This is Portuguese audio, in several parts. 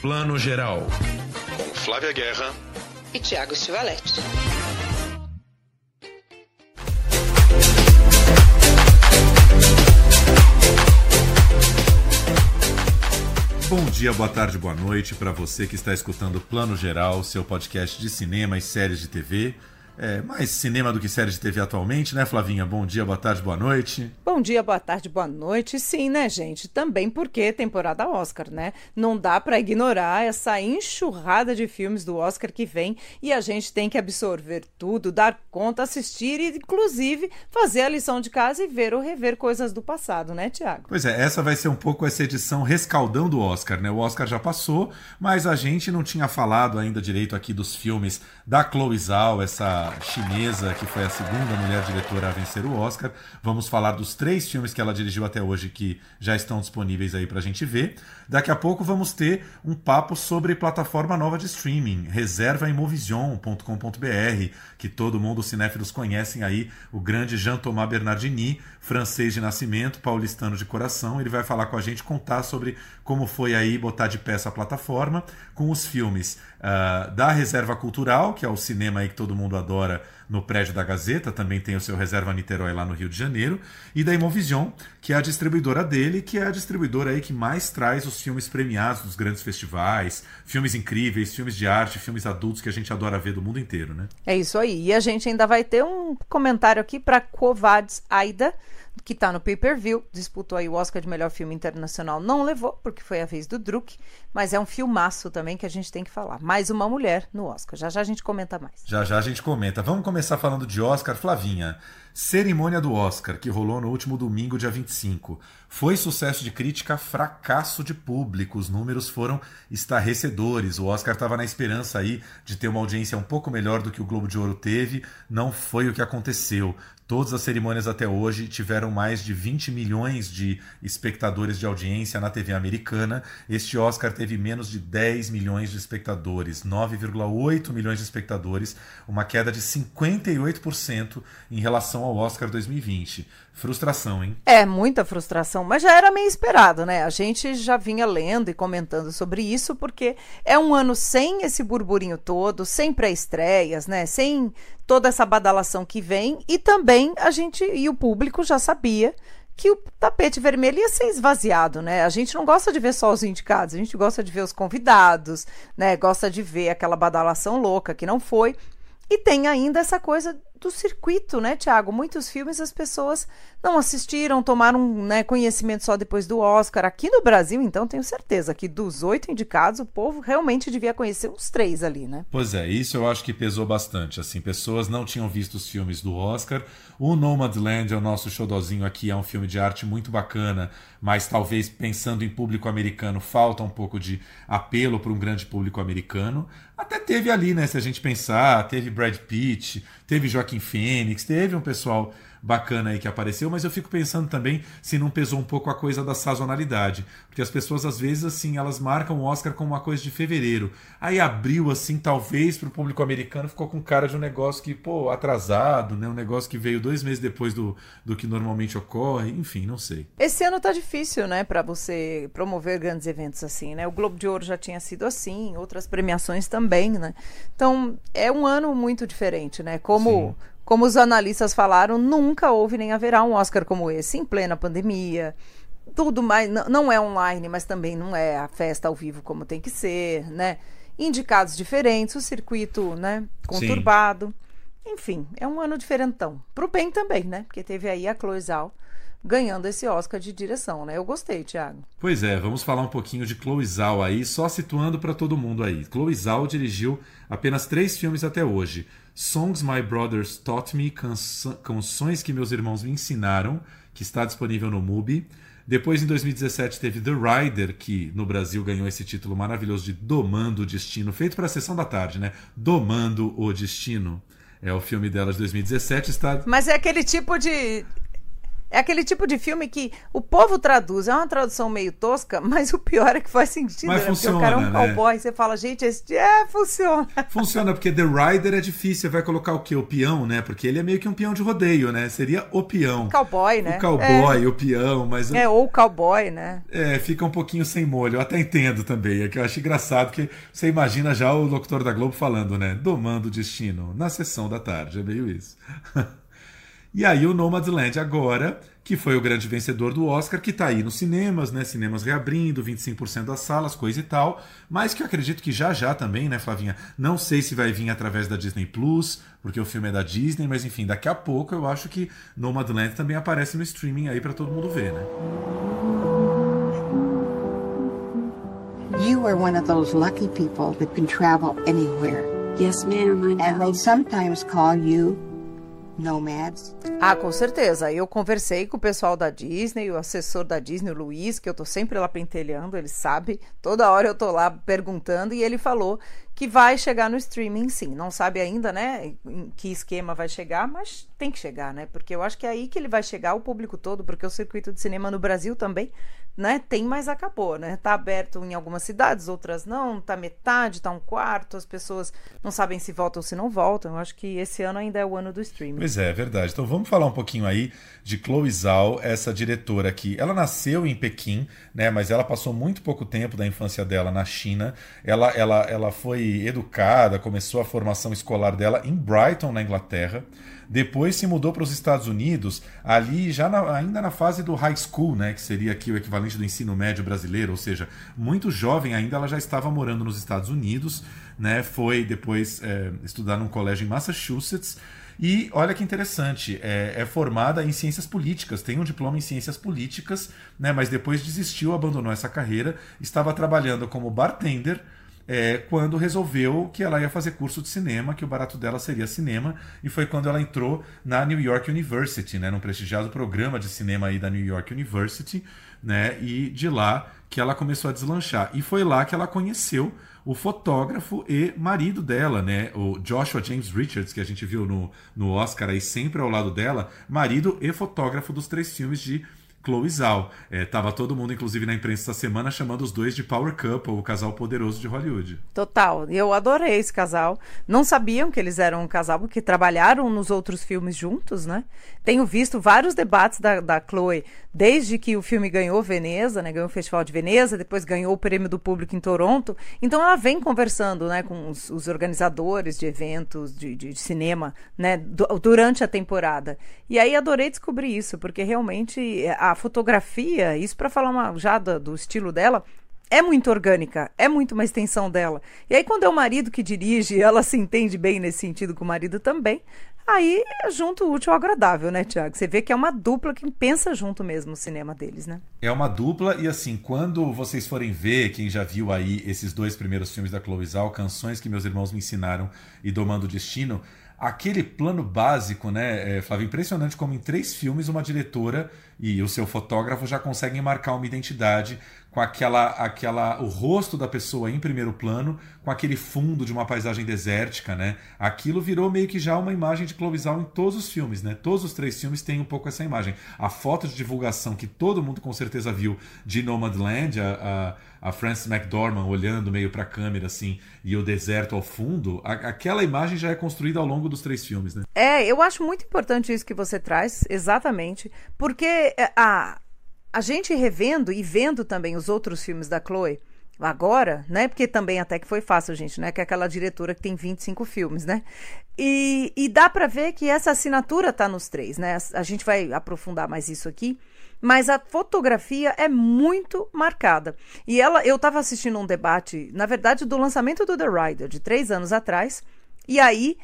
Plano Geral. Com Flávia Guerra e Tiago Stivaletti. Bom dia, boa tarde, boa noite para você que está escutando Plano Geral, seu podcast de cinema e séries de TV. É, mais cinema do que série de TV atualmente, né, Flavinha? Bom dia, boa tarde, boa noite. Bom dia, boa tarde, boa noite. Sim, né, gente? Também porque temporada Oscar, né? Não dá para ignorar essa enxurrada de filmes do Oscar que vem e a gente tem que absorver tudo, dar conta, assistir e, inclusive, fazer a lição de casa e ver ou rever coisas do passado, né, Tiago? Pois é, essa vai ser um pouco essa edição rescaldão do Oscar, né? O Oscar já passou, mas a gente não tinha falado ainda direito aqui dos filmes da Chloe Zhao, essa chinesa, que foi a segunda mulher diretora a vencer o Oscar. Vamos falar dos três filmes que ela dirigiu até hoje que já estão disponíveis aí pra gente ver. Daqui a pouco vamos ter um papo sobre plataforma nova de streaming, reserva imovision.com.br, que todo mundo cinéfilos conhecem aí, o grande Jean-Thomas Bernardini, francês de nascimento, paulistano de coração. Ele vai falar com a gente, contar sobre como foi aí botar de pé essa plataforma, com os filmes uh, da Reserva Cultural, que é o cinema aí que todo mundo adora no prédio da Gazeta, também tem o seu Reserva Niterói lá no Rio de Janeiro, e da Imovision, que é a distribuidora dele, que é a distribuidora aí que mais traz os filmes premiados dos grandes festivais, filmes incríveis, filmes de arte, filmes adultos que a gente adora ver do mundo inteiro, né? É isso aí. E a gente ainda vai ter um comentário aqui para Covades Aida, que está no pay-per-view, disputou aí o Oscar de melhor filme internacional, não levou, porque foi a vez do Druk, mas é um filmaço também que a gente tem que falar. Mais uma mulher no Oscar. Já já a gente comenta mais. Já já a gente comenta. Vamos começar falando de Oscar, Flavinha. Cerimônia do Oscar, que rolou no último domingo, dia 25. Foi sucesso de crítica, fracasso de público. Os números foram estarrecedores. O Oscar estava na esperança aí de ter uma audiência um pouco melhor do que o Globo de Ouro teve. Não foi o que aconteceu. Todas as cerimônias até hoje tiveram mais de 20 milhões de espectadores de audiência na TV americana. Este Oscar teve menos de 10 milhões de espectadores, 9,8 milhões de espectadores, uma queda de 58% em relação ao Oscar 2020. Frustração, hein? É, muita frustração, mas já era meio esperado, né? A gente já vinha lendo e comentando sobre isso, porque é um ano sem esse burburinho todo, sem pré-estreias, né? Sem toda essa badalação que vem, e também a gente e o público já sabia que o tapete vermelho ia ser esvaziado, né? A gente não gosta de ver só os indicados, a gente gosta de ver os convidados, né? Gosta de ver aquela badalação louca que não foi. E tem ainda essa coisa do circuito, né, Tiago? Muitos filmes as pessoas não assistiram, tomaram né, conhecimento só depois do Oscar. Aqui no Brasil, então, tenho certeza que dos oito indicados, o povo realmente devia conhecer uns três ali, né? Pois é, isso eu acho que pesou bastante. Assim, pessoas não tinham visto os filmes do Oscar. O Nomadland é o nosso showzinho aqui, é um filme de arte muito bacana, mas talvez pensando em público americano, falta um pouco de apelo para um grande público americano. Até teve ali, né? Se a gente pensar, teve Brad Pitt, teve Joaquim Fênix, teve um pessoal bacana aí que apareceu, mas eu fico pensando também se não pesou um pouco a coisa da sazonalidade, porque as pessoas às vezes assim, elas marcam o Oscar como uma coisa de fevereiro. Aí abriu assim, talvez para o público americano ficou com cara de um negócio que, pô, atrasado, né? Um negócio que veio dois meses depois do, do que normalmente ocorre, enfim, não sei. Esse ano tá difícil, né, para você promover grandes eventos assim, né? O Globo de Ouro já tinha sido assim, outras premiações também, né? Então, é um ano muito diferente, né? Como Sim como os analistas falaram, nunca houve nem haverá um Oscar como esse, em plena pandemia. Tudo mais, não é online, mas também não é a festa ao vivo como tem que ser, né? Indicados diferentes, o circuito, né, conturbado. Sim. Enfim, é um ano diferentão. Pro bem também, né? Porque teve aí a Chloe Zhao ganhando esse Oscar de direção, né? Eu gostei, Thiago. Pois é, vamos falar um pouquinho de Chloe Zhao aí, só situando para todo mundo aí. Chloe Zhao dirigiu apenas três filmes até hoje. Songs My Brothers Taught Me, Canções que Meus Irmãos Me Ensinaram, que está disponível no MUBI. Depois, em 2017, teve The Rider, que no Brasil ganhou esse título maravilhoso de Domando o Destino, feito para a sessão da tarde, né? Domando o Destino. É o filme dela de 2017. Está... Mas é aquele tipo de É aquele tipo de filme que o povo traduz, é uma tradução meio tosca, mas o pior é que faz sentido. Mas né? funciona, Porque o cara é um né? cowboy, você fala, gente, esse é, funciona. Funciona, porque The Rider é difícil. Você vai colocar o quê? O peão, né? Porque ele é meio que um peão de rodeio, né? Seria o peão. Cowboy, né? O cowboy, o peão, mas. É, ou cowboy, né? É, fica um pouquinho sem molho. Eu até entendo também. É que eu acho engraçado que você imagina já o locutor da Globo falando, né? Domando o destino na sessão da tarde. É meio isso. e aí o Nomadland agora, que foi o grande vencedor do Oscar, que tá aí nos cinemas, né? Cinemas reabrindo, 25% das salas, coisa e tal. Mas que eu acredito que já já também, né, Flavinha? Não sei se vai vir através da Disney Plus, porque o filme é da Disney, mas enfim, daqui a pouco eu acho que Nomadland também aparece no streaming aí para todo mundo ver, né? You are one of those lucky people that can travel anywhere. Yes, ma'am, I And they sometimes call you nomads. Ah, com certeza. Eu conversei com o pessoal da Disney, o assessor da Disney, o Luiz, que eu tô sempre lá pentelhando, ele sabe. Toda hora eu tô lá perguntando e ele falou que vai chegar no streaming sim. Não sabe ainda, né, em que esquema vai chegar, mas tem que chegar, né? Porque eu acho que é aí que ele vai chegar o público todo, porque o circuito de cinema no Brasil também, né, tem, mas acabou, né? Tá aberto em algumas cidades, outras não, tá metade, tá um quarto, as pessoas não sabem se voltam ou se não voltam. Eu acho que esse ano ainda é o ano do streaming. Pois é, é verdade. Então vamos falar um pouquinho aí de Chloe Zhao, essa diretora que ela nasceu em Pequim, né, mas ela passou muito pouco tempo da infância dela na China. Ela, ela, ela foi educada, começou a formação escolar dela em Brighton, na Inglaterra. Depois se mudou para os Estados Unidos, ali já na- ainda na fase do high school, né, que seria aqui o equivalente do ensino médio brasileiro, ou seja, muito jovem ainda, ela já estava morando nos Estados Unidos, né, foi depois é, estudar num colégio em Massachusetts. E olha que interessante, é, é formada em ciências políticas, tem um diploma em ciências políticas, né, mas depois desistiu, abandonou essa carreira, estava trabalhando como bartender é, quando resolveu que ela ia fazer curso de cinema, que o barato dela seria cinema, e foi quando ela entrou na New York University, né, num prestigiado programa de cinema aí da New York University, né, e de lá que ela começou a deslanchar. E foi lá que ela conheceu o fotógrafo e marido dela, né, o Joshua James Richards, que a gente viu no, no Oscar aí sempre ao lado dela, marido e fotógrafo dos três filmes de Chloe Zhao. É, tava todo mundo, inclusive na imprensa essa semana, chamando os dois de Power Couple, o casal poderoso de Hollywood. Total, eu adorei esse casal. Não sabiam que eles eram um casal, porque trabalharam nos outros filmes juntos, né? Tenho visto vários debates da, da Chloe, desde que o filme ganhou Veneza, né? Ganhou o Festival de Veneza, depois ganhou o Prêmio do Público em Toronto. Então ela vem conversando, né, com os, os organizadores de eventos de, de cinema, né, du- durante a temporada. E aí adorei descobrir isso, porque realmente a fotografia, isso para falar uma, já do, do estilo dela, é muito orgânica, é muito uma extensão dela. E aí, quando é o marido que dirige, ela se entende bem nesse sentido com o marido também. Aí junto o útil ao agradável, né, Tiago? Você vê que é uma dupla que pensa junto mesmo o cinema deles, né? É uma dupla e assim, quando vocês forem ver, quem já viu aí esses dois primeiros filmes da Chloe Zhao, Canções que meus irmãos me ensinaram e Domando o Destino, aquele plano básico, né, é, Flávio, impressionante como em três filmes uma diretora e o seu fotógrafo já conseguem marcar uma identidade com aquela, aquela, o rosto da pessoa em primeiro plano, com aquele fundo de uma paisagem desértica, né? Aquilo virou meio que já uma imagem de Zhao em todos os filmes, né? Todos os três filmes têm um pouco essa imagem. A foto de divulgação que todo mundo com certeza viu de Nomadland, a, a, a Frances McDormand olhando meio para a câmera assim e o deserto ao fundo, a- aquela imagem já é construída ao longo dos três filmes, né? É, eu acho muito importante isso que você traz, exatamente, porque é, a, a gente revendo e vendo também os outros filmes da Chloe, agora, né? Porque também até que foi fácil, gente, né? Que é aquela diretora que tem 25 filmes, né? E, e dá pra ver que essa assinatura tá nos três, né? A gente vai aprofundar mais isso aqui. Mas a fotografia é muito marcada. E ela, eu tava assistindo um debate, na verdade, do lançamento do The Rider, de três anos atrás. E aí,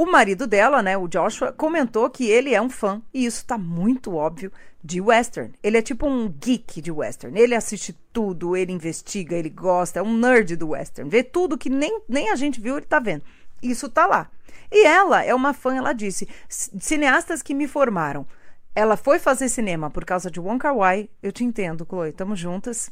o marido dela, né, o Joshua, comentou que ele é um fã, e isso tá muito óbvio, de western. Ele é tipo um geek de western. Ele assiste tudo, ele investiga, ele gosta, é um nerd do western. Vê tudo que nem, nem a gente viu, ele tá vendo. Isso tá lá. E ela é uma fã, ela disse, cineastas que me formaram. Ela foi fazer cinema por causa de Wong Kar Wai. Eu te entendo, Chloe, tamo juntas.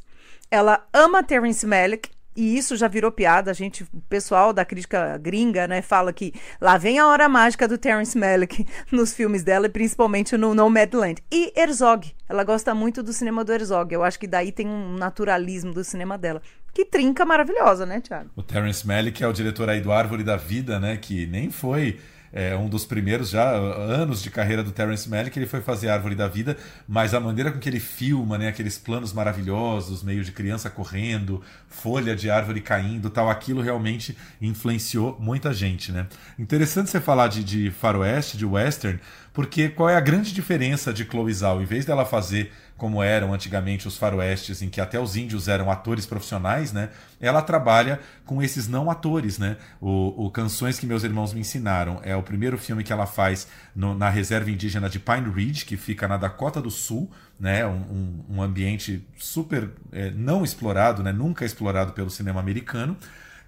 Ela ama Terence Malick. E isso já virou piada. A gente, o pessoal da crítica gringa, né, fala que lá vem a hora mágica do Terence Malick nos filmes dela, e principalmente no Nomadland. E Herzog, ela gosta muito do cinema do Herzog. Eu acho que daí tem um naturalismo do cinema dela. Que trinca maravilhosa, né, Thiago? O Terence Malick é o diretor aí do Árvore da Vida, né, que nem foi é, um dos primeiros já anos de carreira do Terence Malick, ele foi fazer Árvore da Vida, mas a maneira com que ele filma, né, aqueles planos maravilhosos, meio de criança correndo, folha de árvore caindo, tal, aquilo realmente influenciou muita gente, né? Interessante você falar de, de faroeste, de western, porque qual é a grande diferença de Chloe Zhao? Em vez dela fazer como eram antigamente os faroestes, em que até os índios eram atores profissionais, né? Ela trabalha com esses não atores, né? O, o Canções que Meus Irmãos Me Ensinaram é o primeiro filme que ela faz no, na reserva indígena de Pine Ridge, que fica na Dakota do Sul, né? Um, um, um ambiente super é, não explorado, né? Nunca explorado pelo cinema americano.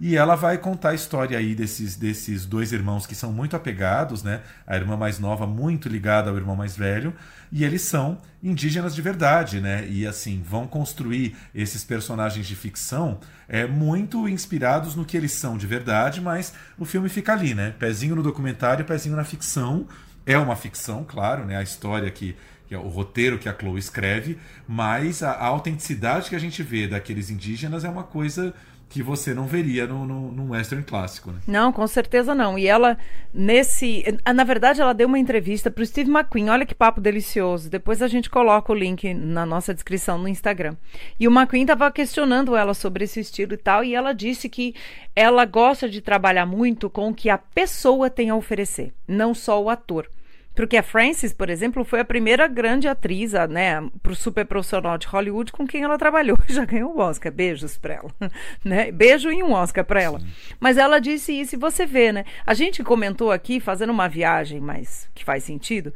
E ela vai contar a história aí desses, desses dois irmãos que são muito apegados, né? A irmã mais nova muito ligada ao irmão mais velho, e eles são indígenas de verdade, né? E assim, vão construir esses personagens de ficção é, muito inspirados no que eles são de verdade, mas o filme fica ali, né? Pezinho no documentário, pezinho na ficção. É uma ficção, claro, né? A história que, que é o roteiro que a Chloe escreve, mas a, a autenticidade que a gente vê daqueles indígenas é uma coisa que você não veria no, no, western clássico, né? Não, com certeza não. E ela, nesse. Na verdade, ela deu uma entrevista para o Steve McQueen. Olha que papo delicioso. Depois a gente coloca o link na nossa descrição no Instagram. E o McQueen estava questionando ela sobre esse estilo e tal. E ela disse que ela gosta de trabalhar muito com o que a pessoa tem a oferecer, não só o ator. Porque a Frances, por exemplo, foi a primeira grande atriz, né, pro super profissional de Hollywood com quem ela trabalhou. Já ganhou um Oscar. Beijos pra ela. Né? Beijo e um Oscar pra ela. Mas ela disse isso e você vê, né? A gente comentou aqui, fazendo uma viagem, mas que faz sentido,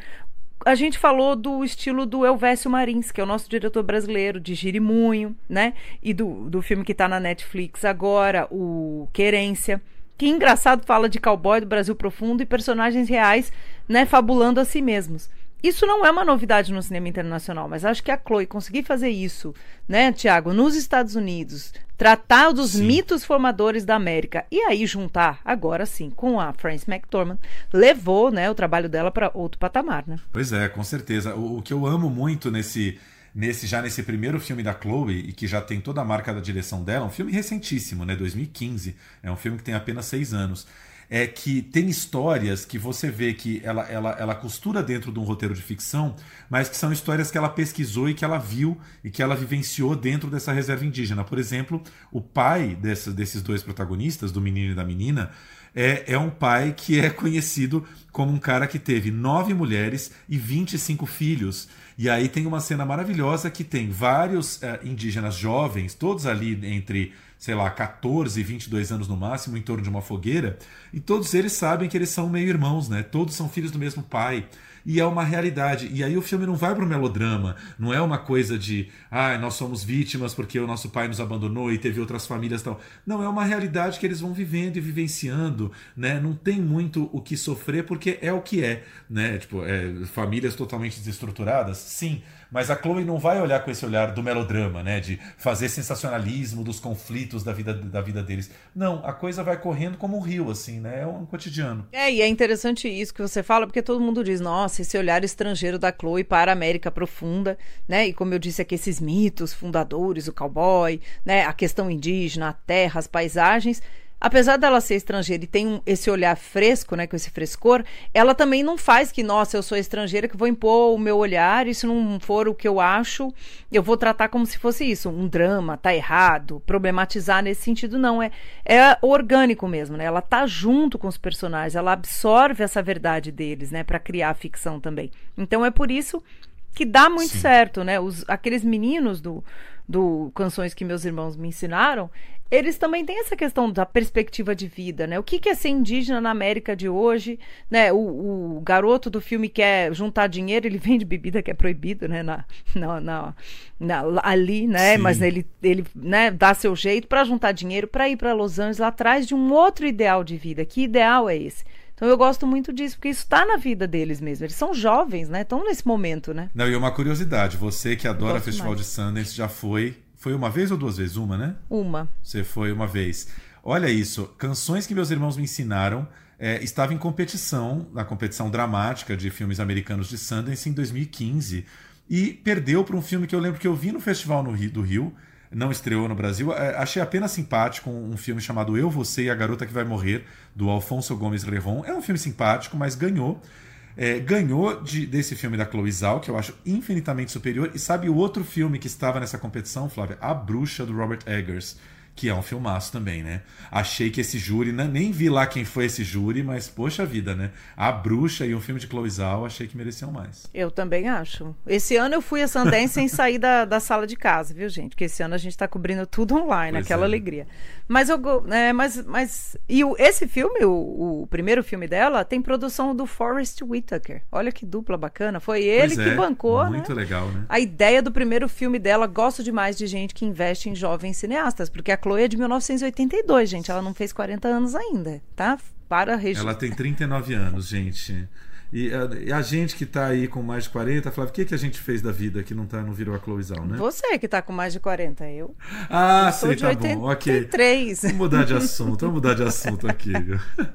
a gente falou do estilo do Elvésio Marins, que é o nosso diretor brasileiro de Girimunho, né? E do, do filme que está na Netflix agora, o Querência. Que engraçado fala de cowboy do Brasil profundo e personagens reais, né, fabulando a si mesmos. Isso não é uma novidade no cinema internacional, mas acho que a Chloe conseguir fazer isso, né, Tiago, nos Estados Unidos, tratar dos sim. mitos formadores da América e aí juntar, agora sim, com a Frances McDormand, levou, né, o trabalho dela para outro patamar, né? Pois é, com certeza. O, o que eu amo muito nesse nesse já nesse primeiro filme da Chloe e que já tem toda a marca da direção dela, um filme recentíssimo, né, 2015, é um filme que tem apenas seis anos, é que tem histórias que você vê que ela, ela, ela costura dentro de um roteiro de ficção, mas que são histórias que ela pesquisou e que ela viu e que ela vivenciou dentro dessa reserva indígena. Por exemplo, o pai dessa, desses dois protagonistas, do menino e da menina, é, é um pai que é conhecido como um cara que teve nove mulheres e 25 filhos. E aí tem uma cena maravilhosa que tem vários é, indígenas jovens, todos ali entre, sei lá, 14 e 22 anos no máximo, em torno de uma fogueira, e todos eles sabem que eles são meio irmãos, né? Todos são filhos do mesmo pai e é uma realidade. E aí o filme não vai para o melodrama, não é uma coisa de, ah, nós somos vítimas porque o nosso pai nos abandonou e teve outras famílias tal. Não, é uma realidade que eles vão vivendo e vivenciando, né? Não tem muito o que sofrer porque é o que é, né? Tipo, é, famílias totalmente desestruturadas, sim, mas a Chloe não vai olhar com esse olhar do melodrama, né? De fazer sensacionalismo dos conflitos da vida, da vida deles. Não, a coisa vai correndo como um rio, assim, né? É um cotidiano. É, e é interessante isso que você fala, porque todo mundo diz, nossa, esse olhar estrangeiro da Chloe para a América profunda, né? E como eu disse aqui, esses mitos fundadores, o cowboy, né? A questão indígena, a terra, as paisagens apesar dela ser estrangeira e tem um, esse olhar fresco, né, com esse frescor, ela também não faz que, nossa, eu sou estrangeira que vou impor o meu olhar e se não for o que eu acho, eu vou tratar como se fosse isso, um drama, tá errado, problematizar nesse sentido não, é, é orgânico mesmo, né? Ela tá junto com os personagens, ela absorve essa verdade deles, né, para criar a ficção também. Então é por isso que dá muito Sim. certo, né? Os, aqueles meninos do, do Canções que Meus Irmãos Me Ensinaram, eles também têm essa questão da perspectiva de vida, né? O que, que é ser indígena na América de hoje, né? O, o, garoto do filme quer juntar dinheiro, ele vende bebida que é proibido, né? Na, na, na, na ali, né? Sim. Mas ele, ele né, dá seu jeito para juntar dinheiro para ir para Los Angeles atrás de um outro ideal de vida. Que ideal é esse? Então eu gosto muito disso, porque isso está na vida deles mesmo. Eles são jovens, né? Estão nesse momento, né? Não, e uma curiosidade, você que adora Festival mais. de Sundance já foi Foi uma vez ou duas vezes? Uma, né? Uma. Você foi uma vez. Olha isso, canções que meus irmãos me ensinaram. É, estava em competição, na competição dramática de filmes americanos de Sundance em 2015 e perdeu para um filme que eu lembro que eu vi no Festival no Rio, do Rio, não estreou no Brasil. É, achei apenas simpático um filme chamado Eu, Você e a Garota que Vai Morrer, do Alfonso Gomes Rejon. É um filme simpático, mas ganhou. É, ganhou de, desse filme da Chloe Zhao, que eu acho infinitamente superior. E sabe o outro filme que estava nessa competição, Flávia? A Bruxa, do Robert Eggers que é um filmaço também, né? Achei que esse júri, né? nem vi lá quem foi esse júri, mas poxa vida, né? A Bruxa e um filme de Chloe Zhao, achei que mereciam mais. Eu também acho. Esse ano eu fui a Sundance sem sair da, da sala de casa, viu, gente? Porque esse ano a gente tá cobrindo tudo online, pois aquela é. alegria. Mas eu, né, mas, mas e o, esse filme, o, o, primeiro filme dela, tem produção do Forrest Whitaker. Olha que dupla bacana. Foi ele pois que é. bancou, Muito né? legal, né? A ideia do primeiro filme dela. Gosto demais de gente que investe em jovens cineastas, porque a Chloe é de 1982, gente. Ela não fez 40 anos ainda, tá? Para registrar. Ela tem 39 anos, gente. E a, e a, gente que tá aí com mais de 40, Flávio, o que, que a gente fez da vida que não, tá, não virou a Chloezão, né? Você que tá com mais de 40, eu. Ah, eu sei, tá 83. bom, ok. Vamos mudar de assunto, vamos mudar de assunto aqui.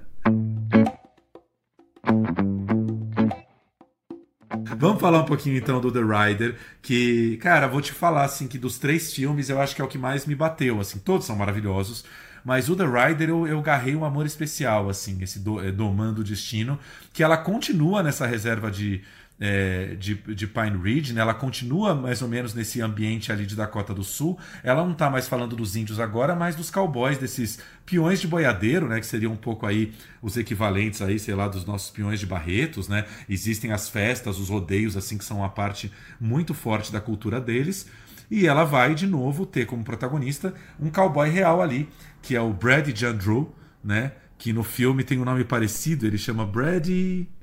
Vamos falar um pouquinho então do The Rider, que, cara, vou te falar assim que dos três filmes eu acho que é o que mais me bateu, assim, todos são maravilhosos, mas o The Rider eu, eu garrei um amor especial, assim, esse do, é, Domando o Destino, que ela continua nessa reserva de é, de, de Pine Ridge, né? ela continua mais ou menos nesse ambiente ali de Dakota do Sul. Ela não está mais falando dos índios agora, mas dos cowboys, desses peões de boiadeiro, né? Que seriam um pouco aí os equivalentes aí, sei lá, dos nossos peões de Barretos, né? Existem as festas, os rodeios, assim, que são uma parte muito forte da cultura deles. E ela vai, de novo, ter como protagonista um cowboy real ali, que é o Brad Jandreau, né? Que no filme tem um nome parecido, ele chama Brad...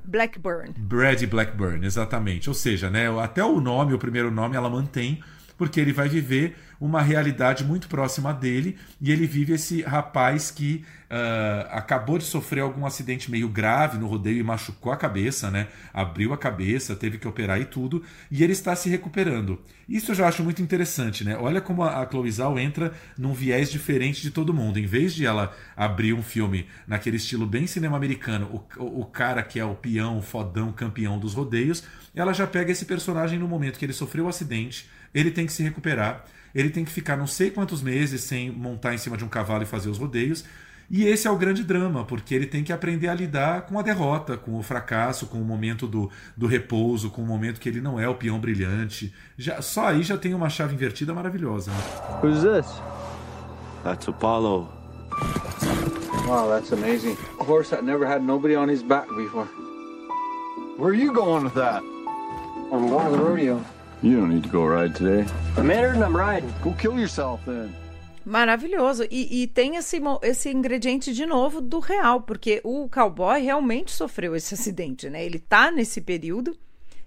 Blackburn. Brad Blackburn, exatamente. Ou seja, né, até o nome, o primeiro nome, ela mantém, porque ele vai viver uma realidade muito próxima dele e ele vive esse rapaz que uh, acabou de sofrer algum acidente meio grave no rodeio e machucou a cabeça, né? Abriu a cabeça, teve que operar e tudo, e ele está se recuperando. Isso eu já acho muito interessante, né? Olha como a Chloe Zhao entra num viés diferente de todo mundo. Em vez de ela abrir um filme naquele estilo bem cinema americano, o, o cara que é o peão, o fodão, campeão dos rodeios, ela já pega esse personagem no momento que ele sofreu o acidente, ele tem que se recuperar ele tem que ficar não sei quantos meses sem montar em cima de um cavalo e fazer os rodeios. E esse é o grande drama, porque ele tem que aprender a lidar com a derrota, com o fracasso, com o momento do, do repouso, com o momento que ele não é o peão brilhante. Já, só aí já tem uma chave invertida maravilhosa. Né? Who's this? That's Apollo. Wow, that's amazing. A horse that never had nobody on his back before. Where are you going with that? I'm going to the rodeo. You don't need to go ride today. I'm in I'm riding. Go kill yourself then. Maravilhoso. E, e, tem esse, esse ingrediente de novo do real, porque o cowboy realmente sofreu esse acidente, né? Ele tá nesse período.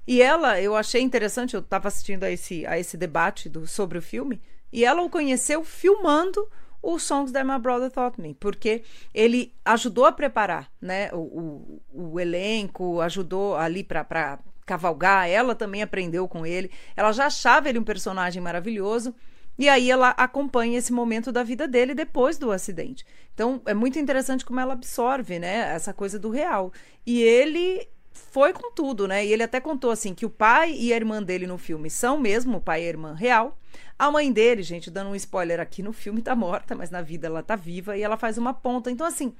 E ela, eu achei interessante, eu estava assistindo a esse, a esse debate do, sobre o filme, e ela o conheceu filmando os Songs That My Brother Taught Me, porque ele ajudou a preparar né, o, o, o elenco, ajudou ali para cavalgar, ela também aprendeu com ele. Ela já achava ele um personagem maravilhoso. E aí ela acompanha esse momento da vida dele depois do acidente. Então é muito interessante como ela absorve, né, essa coisa do real. E ele foi com tudo, né? E ele até contou assim que o pai e a irmã dele no filme são mesmo o pai e a irmã real. A mãe dele, gente, dando um spoiler aqui no filme tá morta, mas na vida ela tá viva e ela faz uma ponta. Então assim,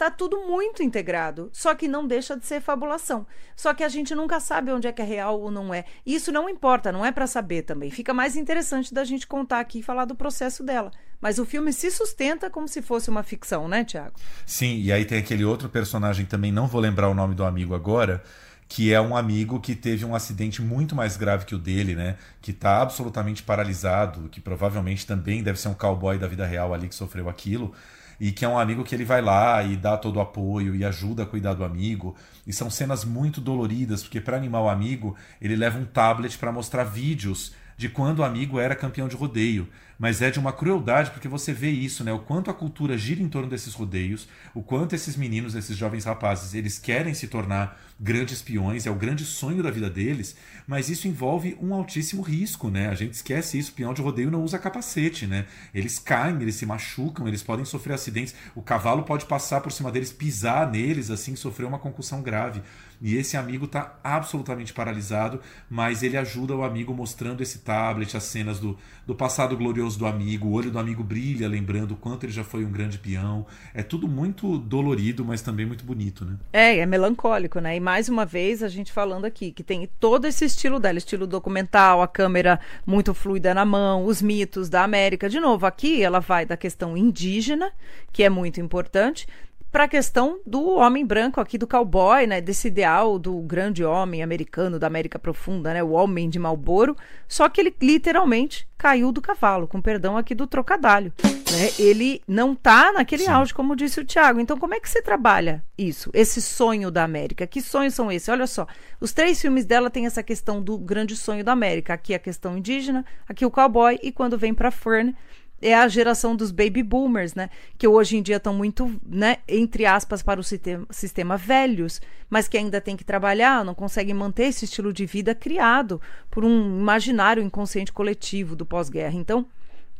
Tá tudo muito integrado, só que não deixa de ser fabulação. Só que a gente nunca sabe onde é que é real ou não é. E isso não importa, não é para saber também. Fica mais interessante da gente contar aqui e falar do processo dela. Mas o filme se sustenta como se fosse uma ficção, né, Tiago? Sim, e aí tem aquele outro personagem também, não vou lembrar o nome do amigo agora, que é um amigo que teve um acidente muito mais grave que o dele, né? Que está absolutamente paralisado, que provavelmente também deve ser um cowboy da vida real ali que sofreu aquilo e que é um amigo que ele vai lá e dá todo o apoio e ajuda a cuidar do amigo. E são cenas muito doloridas, porque para animar o amigo, ele leva um tablet para mostrar vídeos de quando o amigo era campeão de rodeio. mas é de uma crueldade, porque você vê isso, né? O quanto a cultura gira em torno desses rodeios, o quanto esses meninos, esses jovens rapazes, eles querem se tornar grandes peões, é o grande sonho da vida deles, mas isso envolve um altíssimo risco, né? A gente esquece isso, peão de rodeio não usa capacete, né? Eles caem, eles se machucam, eles podem sofrer acidentes, o cavalo pode passar por cima deles, pisar neles, assim, sofrer uma concussão grave. E esse amigo está absolutamente paralisado, mas ele ajuda o amigo mostrando esse tablet, as cenas do, do passado glorioso do amigo, o olho do amigo brilha, lembrando o quanto ele já foi um grande peão. É tudo muito dolorido, mas também muito bonito, né? É, é melancólico, né? E mais uma vez a gente falando aqui que tem todo esse estilo dela, estilo documental, a câmera muito fluida na mão, os mitos da América. De novo, aqui ela vai da questão indígena, que é muito importante, para a questão do homem branco aqui, do cowboy, né? Desse ideal do grande homem americano da América Profunda, né? O homem de Malboro. Só que ele literalmente caiu do cavalo, com perdão aqui do trocadalho. Né? Ele não tá naquele Sim. auge, como disse o Tiago. Então, como é que você trabalha isso? Esse sonho da América? Que sonhos são esses? Olha só, os três filmes dela têm essa questão do grande sonho da América. Aqui a questão indígena, aqui o cowboy, e quando vem para Fern, é a geração dos baby boomers, né? Que hoje em dia estão muito, né, entre aspas, para o sistema, sistema velhos, mas que ainda tem que trabalhar, não conseguem manter esse estilo de vida criado por um imaginário inconsciente coletivo do pós-guerra. Então,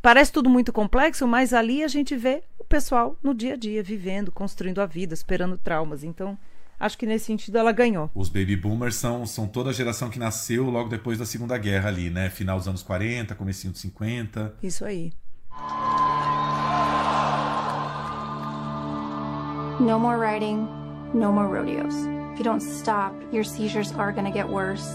parece tudo muito complexo, mas ali a gente vê o pessoal no dia a dia, vivendo, construindo a vida, superando traumas. Então, acho que nesse sentido ela ganhou. Os baby boomers são, são toda a geração que nasceu logo depois da Segunda Guerra ali, né? Final dos anos 40, comecinho dos 50. Isso aí. No more riding, no more rodeos. If you don't stop, your seizures are gonna get worse.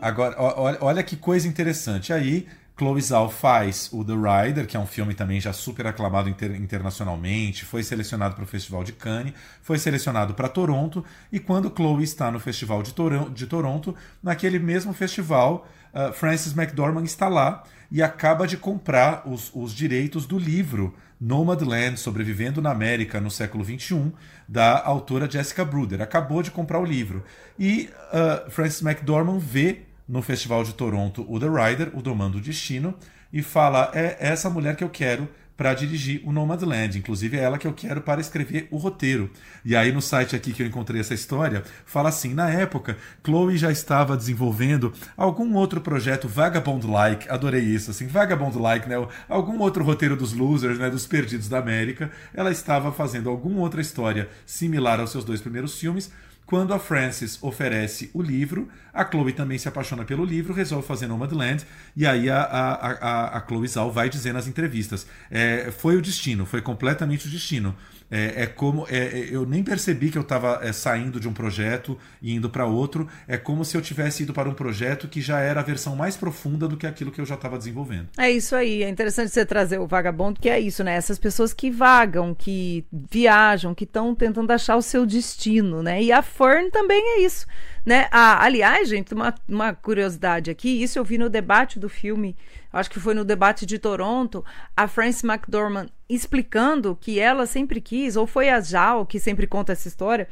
Agora, olha, olha que coisa interessante. Aí, Chloe Zhao faz o The Rider, que é um filme também já super aclamado inter internacionalmente, foi selecionado para o Festival de Cannes, foi selecionado para Toronto, e quando Chloe está no Festival de, Tor de Toronto, naquele mesmo festival, uh, Frances McDormand está lá e acaba de comprar os, os direitos do livro Nomadland, Sobrevivendo na América no século XXI, da autora Jessica Bruder. Acabou de comprar o livro. E uh, Frances McDormand vê no Festival de Toronto o The Rider, o Domando o Destino, e fala: é essa mulher que eu quero para dirigir o Nomadland. Inclusive é ela que eu quero para escrever o roteiro. E aí no site aqui que eu encontrei essa história, fala assim: na época, Chloe já estava desenvolvendo algum outro projeto Vagabond-like, adorei isso, assim, Vagabond-like, né? Algum outro roteiro dos losers, né? Dos perdidos da América. Ela estava fazendo alguma outra história similar aos seus dois primeiros filmes quando a Frances oferece o livro, a Chloe também se apaixona pelo livro, resolve fazer Nomadland, e aí a, a, a, a Chloe Zhao vai dizer nas entrevistas: é, foi o destino, foi completamente o destino. É, é como é, é eu nem percebi que eu estava é, saindo de um projeto e indo para outro. É como se eu tivesse ido para um projeto que já era a versão mais profunda do que aquilo que eu já estava desenvolvendo. É isso aí. É interessante você trazer o vagabundo, que é isso, né? Essas pessoas que vagam, que viajam, que estão tentando achar o seu destino, né? E a Fern também é isso. Né? Ah, aliás, gente, uma, uma curiosidade aqui, isso eu vi no debate do filme, acho que foi no debate de Toronto, a Frances McDormand explicando que ela sempre quis, ou foi a Jal que sempre conta essa história,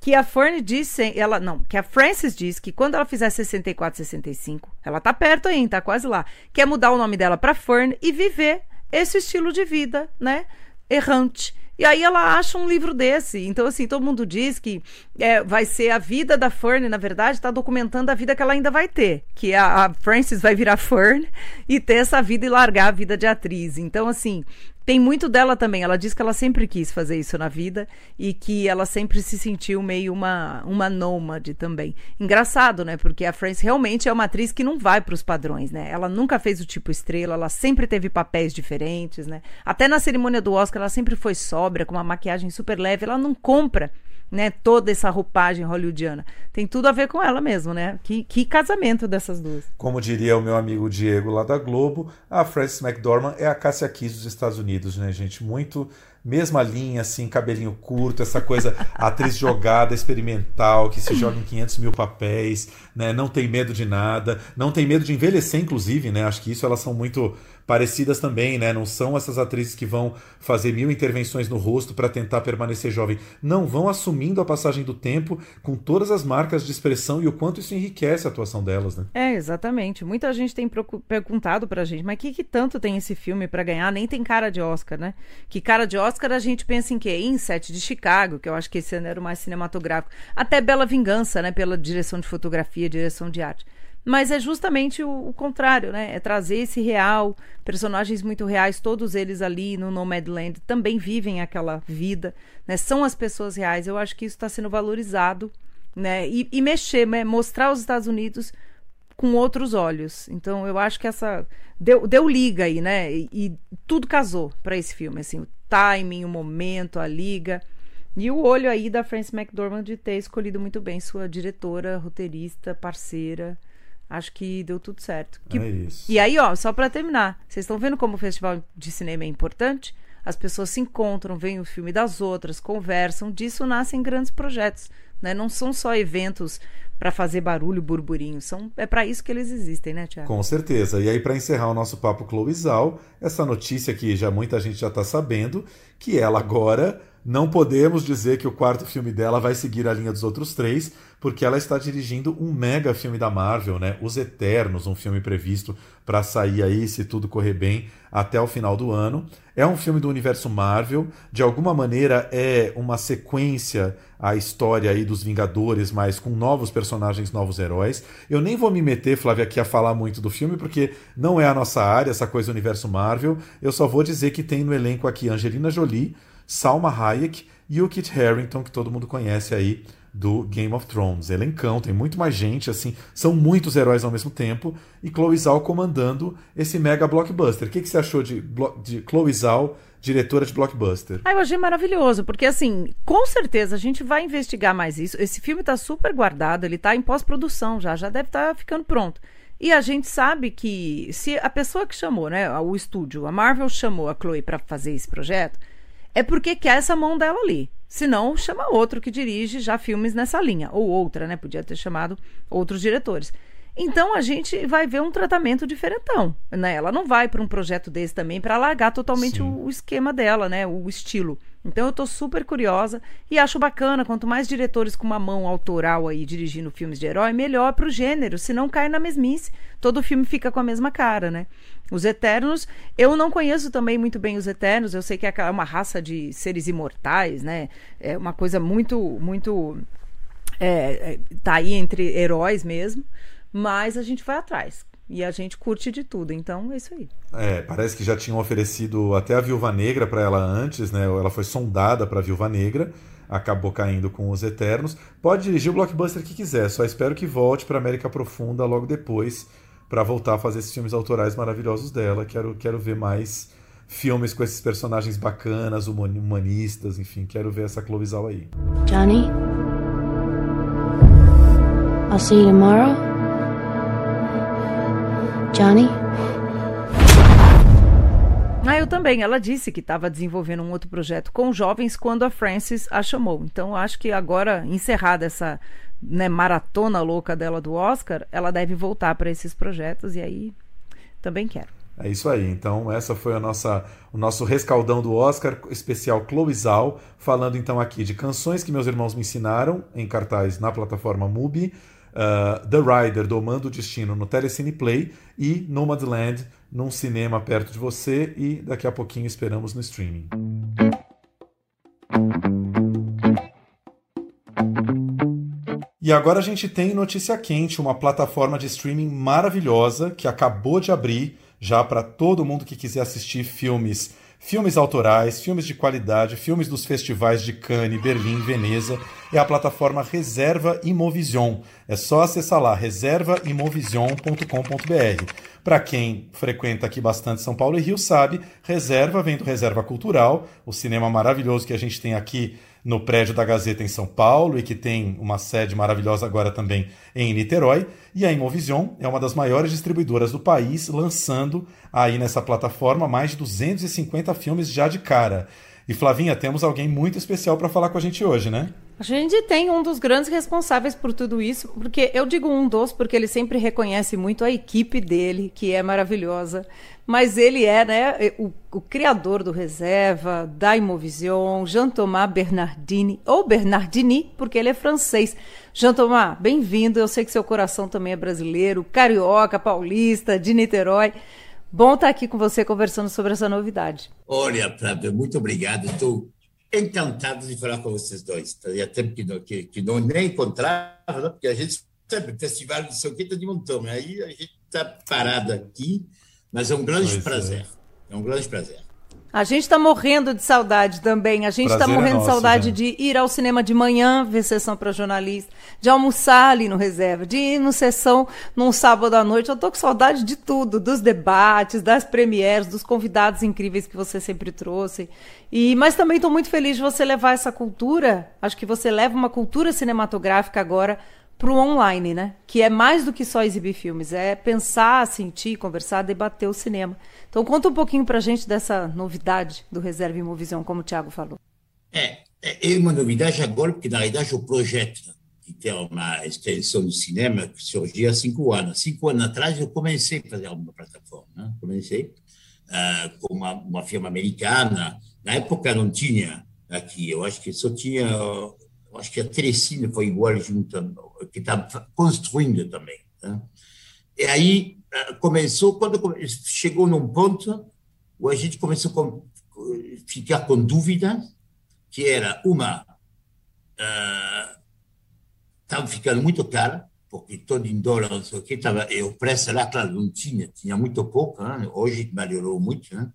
que a Fern disse, ela não, que a Frances disse que quando ela fizer 64, 65, ela tá perto ainda, tá quase lá, quer mudar o nome dela para Fern e viver esse estilo de vida, né, errante. E aí ela acha um livro desse. Então, assim, todo mundo diz que é, vai ser a vida da Fern, na verdade, está documentando a vida que ela ainda vai ter. Que a, a Frances vai virar Fern e ter essa vida e largar a vida de atriz. Então, assim, tem muito dela também. Ela diz que ela sempre quis fazer isso na vida e que ela sempre se sentiu meio uma, uma nômade também. Engraçado, né? Porque a Frances realmente é uma atriz que não vai para os padrões, né? Ela nunca fez o tipo estrela, ela sempre teve papéis diferentes, né? Até na cerimônia do Oscar ela sempre foi sóbria, com uma maquiagem super leve. Ela não compra né, toda essa roupagem hollywoodiana. Tem tudo a ver com ela mesmo, né? Que, que casamento dessas duas. Como diria o meu amigo Diego lá da Globo, a Frances McDormand é a Cássia Kiss dos Estados Unidos, né, gente? Muito mesma linha, assim, cabelinho curto, essa coisa, atriz jogada, experimental, que se joga em 500 mil papéis, né? Não tem medo de nada, não tem medo de envelhecer, inclusive, né? Acho que isso elas são muito parecidas também, né? Não são essas atrizes que vão fazer mil intervenções no rosto para tentar permanecer jovem. Não, vão assumindo a passagem do tempo com todas as marcas de expressão e o quanto isso enriquece a atuação delas, né? É, exatamente. Muita gente tem perguntado pra gente, mas o que, que tanto tem esse filme para ganhar? Nem tem cara de Oscar, né? Que cara de Oscar a gente pensa em quê? Em Sete de Chicago, que eu acho que esse ano era o mais cinematográfico. Até Bela Vingança, né? Pela direção de fotografia, direção de arte. Mas é justamente o, o, contrário, né? É trazer esse real, personagens muito reais, todos eles ali no Nomadland também vivem aquela vida, né? São as pessoas reais. Eu acho que isso está sendo valorizado, né? E, e mexer, né? mostrar os Estados Unidos com outros olhos. Então eu acho que essa deu, deu liga aí, né? E, e tudo casou para esse filme, assim, o timing, o momento, a liga. E o olho aí da Frances McDormand de ter escolhido muito bem sua diretora, roteirista, parceira. Acho que deu tudo certo. Que... É isso. E aí, ó, só para terminar, vocês estão vendo como o festival de cinema é importante? As pessoas se encontram, veem o filme das outras, conversam, disso nascem grandes projetos. Né? Não são só eventos para fazer barulho, burburinho. São, é para isso que eles existem, né, Tiago? Com certeza. E aí, para encerrar o nosso papo Cloizal, essa notícia que já muita gente já está sabendo, que ela agora não podemos dizer que o quarto filme dela vai seguir a linha dos outros três, porque ela está dirigindo um mega filme da Marvel, né? Os Eternos, um filme previsto para sair aí, se tudo correr bem, até o final do ano. É um filme do universo Marvel, de alguma maneira é uma sequência à história aí dos Vingadores, mas com novos personagens, novos heróis. Eu nem vou me meter, Flávia, aqui a falar muito do filme, porque não é a nossa área, essa coisa do universo Marvel. Eu só vou dizer que tem no elenco aqui Angelina Jolie, Salma Hayek e o Kit Harington, que todo mundo conhece aí do Game of Thrones. Elencão, tem muito mais gente, assim, são muitos heróis ao mesmo tempo, e Chloe Zhao comandando esse mega blockbuster. O que, que você achou de, de Chloe Zhao, diretora de blockbuster? Ah, eu achei maravilhoso, porque assim, com certeza a gente vai investigar mais isso. Esse filme está super guardado, ele está em pós-produção já, já deve estar tá ficando pronto. E a gente sabe que se a pessoa que chamou, né, o estúdio, a Marvel chamou a Chloe para fazer esse projeto, é porque quer essa mão dela ali. Se não, chama outro que dirige já filmes nessa linha. Ou outra, né? Podia ter chamado outros diretores. Então a gente vai ver um tratamento diferentão, né? Ela não vai para um projeto desse também para largar totalmente o, o, esquema dela, né? O estilo. Então eu estou super curiosa e acho bacana, quanto mais diretores com uma mão autoral aí dirigindo filmes de herói, melhor para o gênero, se não cai na mesmice. Todo filme fica com a mesma cara, né? Os Eternos, eu não conheço também muito bem os Eternos, eu sei que é uma raça de seres imortais, né? É uma coisa muito, muito. É, é tá aí entre heróis mesmo. Mas a gente vai atrás. E a gente curte de tudo, então é isso aí. É, parece que já tinham oferecido até a Viúva Negra para ela antes, né? Ela foi sondada para a Viúva Negra, acabou caindo com os Eternos. Pode dirigir o blockbuster que quiser, só espero que volte para América Profunda logo depois para voltar a fazer esses filmes autorais maravilhosos dela. Quero, quero ver mais filmes com esses personagens bacanas, humanistas, enfim, quero ver essa Clovisal aí. Johnny, I'll see you tomorrow. Johnny? Ah, eu também. Ela disse que estava desenvolvendo um outro projeto com jovens quando a Frances a chamou. Então, acho que agora, encerrada essa né, maratona louca dela do Oscar, ela deve voltar para esses projetos e aí também quero. É isso aí. Então, essa foi a nossa, o nosso rescaldão do Oscar, especial Cloizal, falando então aqui de canções que meus irmãos me ensinaram em cartaz na plataforma MUBI uh, The Rider, Domando o Destino, no Telecine Play e Nomadland, num cinema perto de você e daqui a pouquinho esperamos no streaming. E agora a gente tem notícia quente, uma plataforma de streaming maravilhosa que acabou de abrir já para todo mundo que quiser assistir filmes filmes autorais, filmes de qualidade, filmes dos festivais de Cannes, Berlim, Veneza, é a plataforma Reserva Imovision. É só acessar lá, reservaimovision.com.br. Para quem frequenta aqui bastante São Paulo e Rio sabe, Reserva vem do Reserva Cultural, o cinema maravilhoso que a gente tem aqui no prédio da Gazeta em São Paulo e que tem uma sede maravilhosa agora também em Niterói. E a Imovision é uma das maiores distribuidoras do país, lançando aí nessa plataforma mais de 250 filmes já de cara. E Flavinha, temos alguém muito especial para falar com a gente hoje, né? A gente tem um dos grandes responsáveis por tudo isso, porque eu digo um dos, porque ele sempre reconhece muito a equipe dele, que é maravilhosa. Mas ele é né, o, o criador do Reserva, da Imovision, Jean-Thomas Bernardini, ou Bernardini, porque ele é francês. Jean-Thomas, bem-vindo. Eu sei que seu coração também é brasileiro, carioca, paulista, de Niterói. Bom estar aqui com você conversando sobre essa novidade. Olha, Flávia, muito obrigado. Estou encantado de falar com vocês dois. Fazia tempo que não, que, que não nem encontrava, né? porque a gente sabe, festival de São Quinta de montão, né? aí a gente está parado aqui, mas é um grande pois prazer. É. é um grande prazer. A gente está morrendo de saudade também. A gente está morrendo é nosso, de saudade de ir ao cinema de manhã, ver sessão para jornalista, de almoçar ali no reserva, de ir no sessão num sábado à noite. Eu estou com saudade de tudo, dos debates, das premieres, dos convidados incríveis que você sempre trouxe. E mas também estou muito feliz de você levar essa cultura. Acho que você leva uma cultura cinematográfica agora para o online, né? Que é mais do que só exibir filmes, é pensar, sentir, conversar, debater o cinema. Então conta um pouquinho para a gente dessa novidade do Reserva Imovisão, como o Thiago falou. É, é, é uma novidade agora, porque na realidade o projeto de ter uma extensão do cinema que surgiu há cinco anos. Cinco anos atrás eu comecei a fazer uma plataforma, né? comecei uh, com uma, uma firma americana. Na época não tinha aqui, eu acho que só tinha acho que a Telecine foi igual junto, que está construindo também. Né? E aí eh, começou, quando chegou num ponto, a gente começou a ficar com dúvida, que era uma, estava uh, ficando muito caro, porque todo em dólar, não sei o que, tava, e o preço lá, claro, não tinha, tinha muito pouco, né? hoje melhorou muito, né?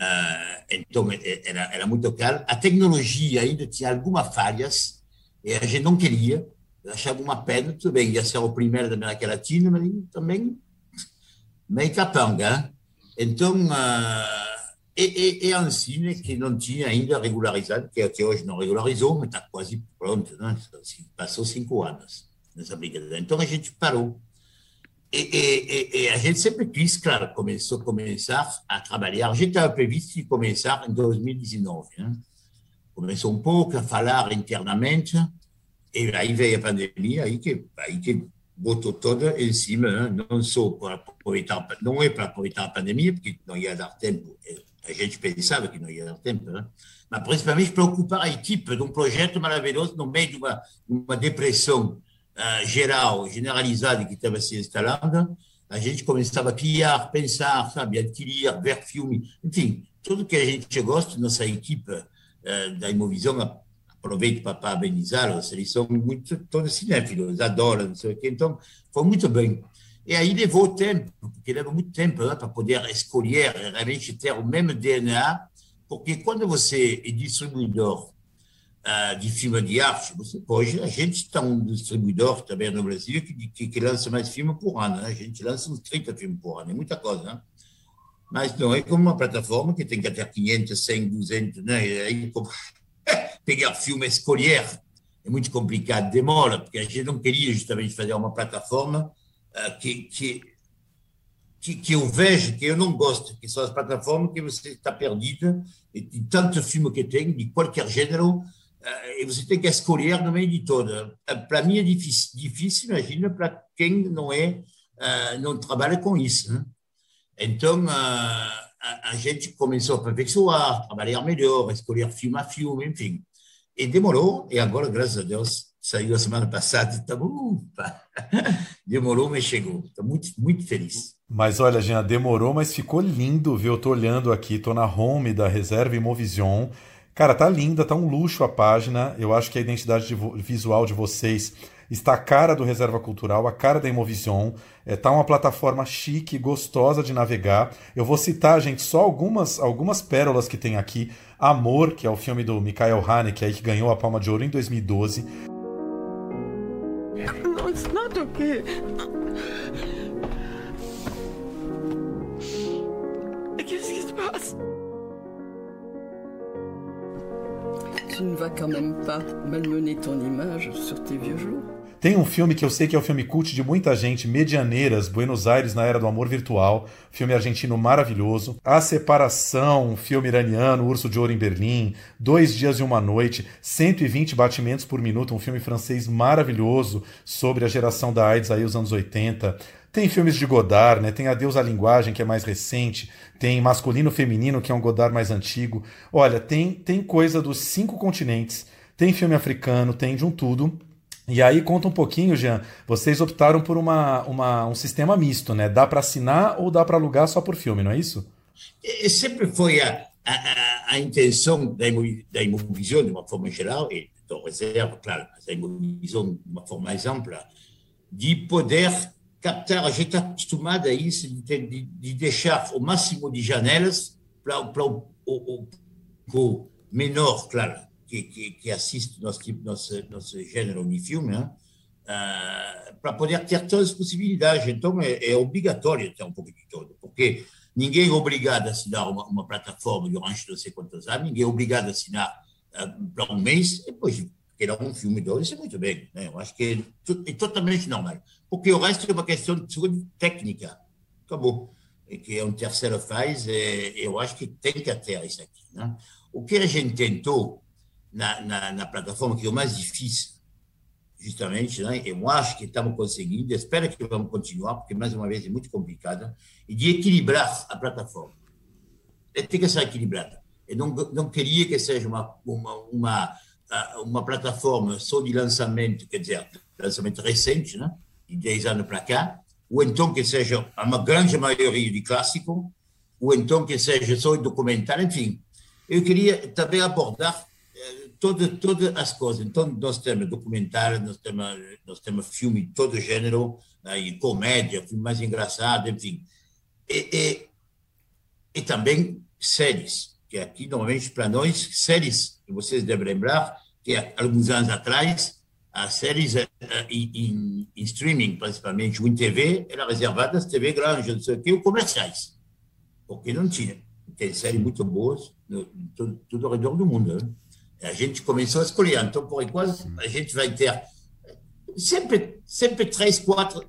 Uh, então era, era muito caro. A tecnologia ainda tinha algumas falhas, e a gente não queria, achava uma pena, tudo bem, ia ser o primeiro da América Latina, mas também meio capanga. Então, uh, e, e, e assim, né, que não tinha ainda regularizado, que até hoje não regularizou, mas está quase pronto, né? Assim, passou cinco anos nessa brincadeira. Então a gente parou. E, e, e, a gente sempre quis, claro, começou a começar a trabalhar. A gente estava previsto de começar em 2019. Né? Começou um pouco a falar internamente, e aí veio a pandemia, aí que, aí que botou toda em cima, né? não só para aproveitar, não é para aproveitar a pandemia, porque não ia dar tempo, a gente pensava que não ia dar tempo, né? mas principalmente para ocupar a equipe de um projeto maravilhoso no meio de uma, uma depressão uh, geral, generalizada que estava se instalando, a gente começava a criar, pensar, sabe, adquirir, ver filme, enfim, tudo que a gente gosta, nossa equipe eh, da Imovisão, aproveito para parabenizá-los, eles são muito, todos cinéfilos, adoram, não sei o quê, então foi muito bem. E aí levou tempo, porque leva muito tempo né, para poder escolher, realmente ter o mesmo DNA, porque quando você é distribuidor uh, de filme de arte, você pode, a gente está um distribuidor também no Brasil que, que, que lança mais filmes por ano, né? a gente lança uns 30 filmes por ano, é muita coisa, né? Mas não é como uma plataforma que tem que ter 500, 100, 200, né? aí, pegar filme, escolher, é muito complicado, demora, porque a gente não queria justamente fazer uma plataforma uh, que, que, que, que, eu vejo, que eu não gosto, que são as plataformas que você está perdida, e de tanto filme que tem, de qualquer gênero, uh, e você tem que escolher no meio de toda. Uh, para mim é difícil, difícil imagina, para quem não é, não trabalha com isso, né? Então, a, a, gente começou a aperfeiçoar, trabalhar melhor, escolher filme a filme, enfim. E demorou, e agora, graças a Deus, saiu a semana passada, estamos. demorou, mas chegou. Estou muito, muito feliz. Mas olha, Jean, demorou, mas ficou lindo, viu? Eu tô olhando aqui, tô na home da Reserva Imovision. Cara, tá linda, tá um luxo a página. Eu acho que a identidade de visual de vocês está a cara do Reserva Cultural, a cara da Imovision. É, tá uma plataforma chique, gostosa de navegar. Eu vou citar, gente, só algumas, algumas pérolas que tem aqui. Amor, que é o filme do Michael Haneke, aí, que ganhou a Palma de Ouro em 2012. No, it's not okay. Qu'est-ce qui se passe? Tu ne vas quand même pas malmener ton image sur tes vieux jours Tem um filme que eu sei que é o um filme cult de muita gente, Medianeiras, Buenos Aires na Era do Amor Virtual, filme argentino maravilhoso. A Separação, filme iraniano, Urso de Ouro em Berlim, Dois Dias e Uma Noite, 120 batimentos por minuto, um filme francês maravilhoso sobre a geração da AIDS aí, os anos 80. Tem filmes de Godard, né? Tem Adeus à Linguagem, que é mais recente. Tem Masculino Feminino, que é um Godard mais antigo. Olha, tem, tem coisa dos cinco continentes. Tem filme africano, tem de um tudo. E aí conta um pouquinho, Jean. Vocês optaram por uma, uma um sistema misto, né? Dá para assinar ou dá para alugar só por filme, não é isso? Sempre foi a, a, a intenção da, da Imovisão, de uma forma geral, e então reserva, claro, da Imovisão de uma forma mais ampla, de poder captar, a gente está acostumado a isso, de, de, de, deixar o máximo de janelas para, o, o, o, menor, claro, que, que, que assiste nosso, nosso, nosso gênero de filme, né? uh, para poder ter todas as possibilidades. Então, é, é, obrigatório ter um pouco de todo, porque ninguém é obrigado a assinar uma, uma plataforma durante não sei quantos anos, ninguém é obrigado a assinar uh, para um mês, depois criar um filme de isso é muito bem. Né? Eu acho que é, totalmente normal porque o resto é uma questão de técnica. Acabou. E que é um terceiro faz, é, eu acho que tem que ter isso aqui. Né? O que a gente tentou na, na, na, plataforma, que é o mais difícil, justamente, né? eu acho que estamos conseguindo, espero que vamos continuar, porque, mais uma vez, é muito complicada, e de equilibrar a plataforma. Tem que ser equilibrada. Eu não, não queria que seja uma, uma, uma, uma plataforma só de lançamento, quer dizer, lançamento recente, né? de 10 anos para cá, ou então que seja uma grande maioria de clássico, ou então que seja só documentário, enfim. Eu queria também abordar eh, todas, todas as coisas. Então, nós temos documentário, nós temos, nós temos filme de todo gênero, aí, comédia, filme mais engraçado, enfim. E, e, e também séries, que aqui, normalmente, para nós, séries, vocês devem lembrar, que alguns anos atrás, as séries uh, em, em, streaming, principalmente, ou em TV, eram reservadas TV grande, não sei o quê, ou comerciais, porque não tinha. Tem séries muito boas, no, tudo, tudo ao redor do mundo. Né? A gente começou a escolher, então, por enquanto, a gente vai ter sempre, sempre três, quatro,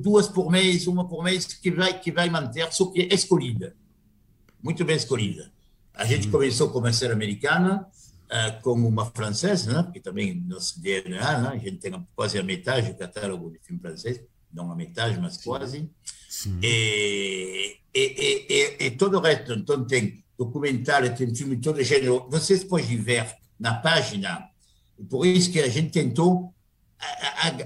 duas por mês, uma por mês, que vai, que vai manter, só que é escolhida, muito bem escolhida. A gente começou com uma série americana, como uma francesa, né? porque também nosso DNA, né? a gente tem quase a metade do catálogo de filme francês, não a metade, mas quase. Sim. E, e, e, e, todo o resto, então tem documentário, tem filme de todo gênero. Vocês podem ver na página, por isso que a gente tentou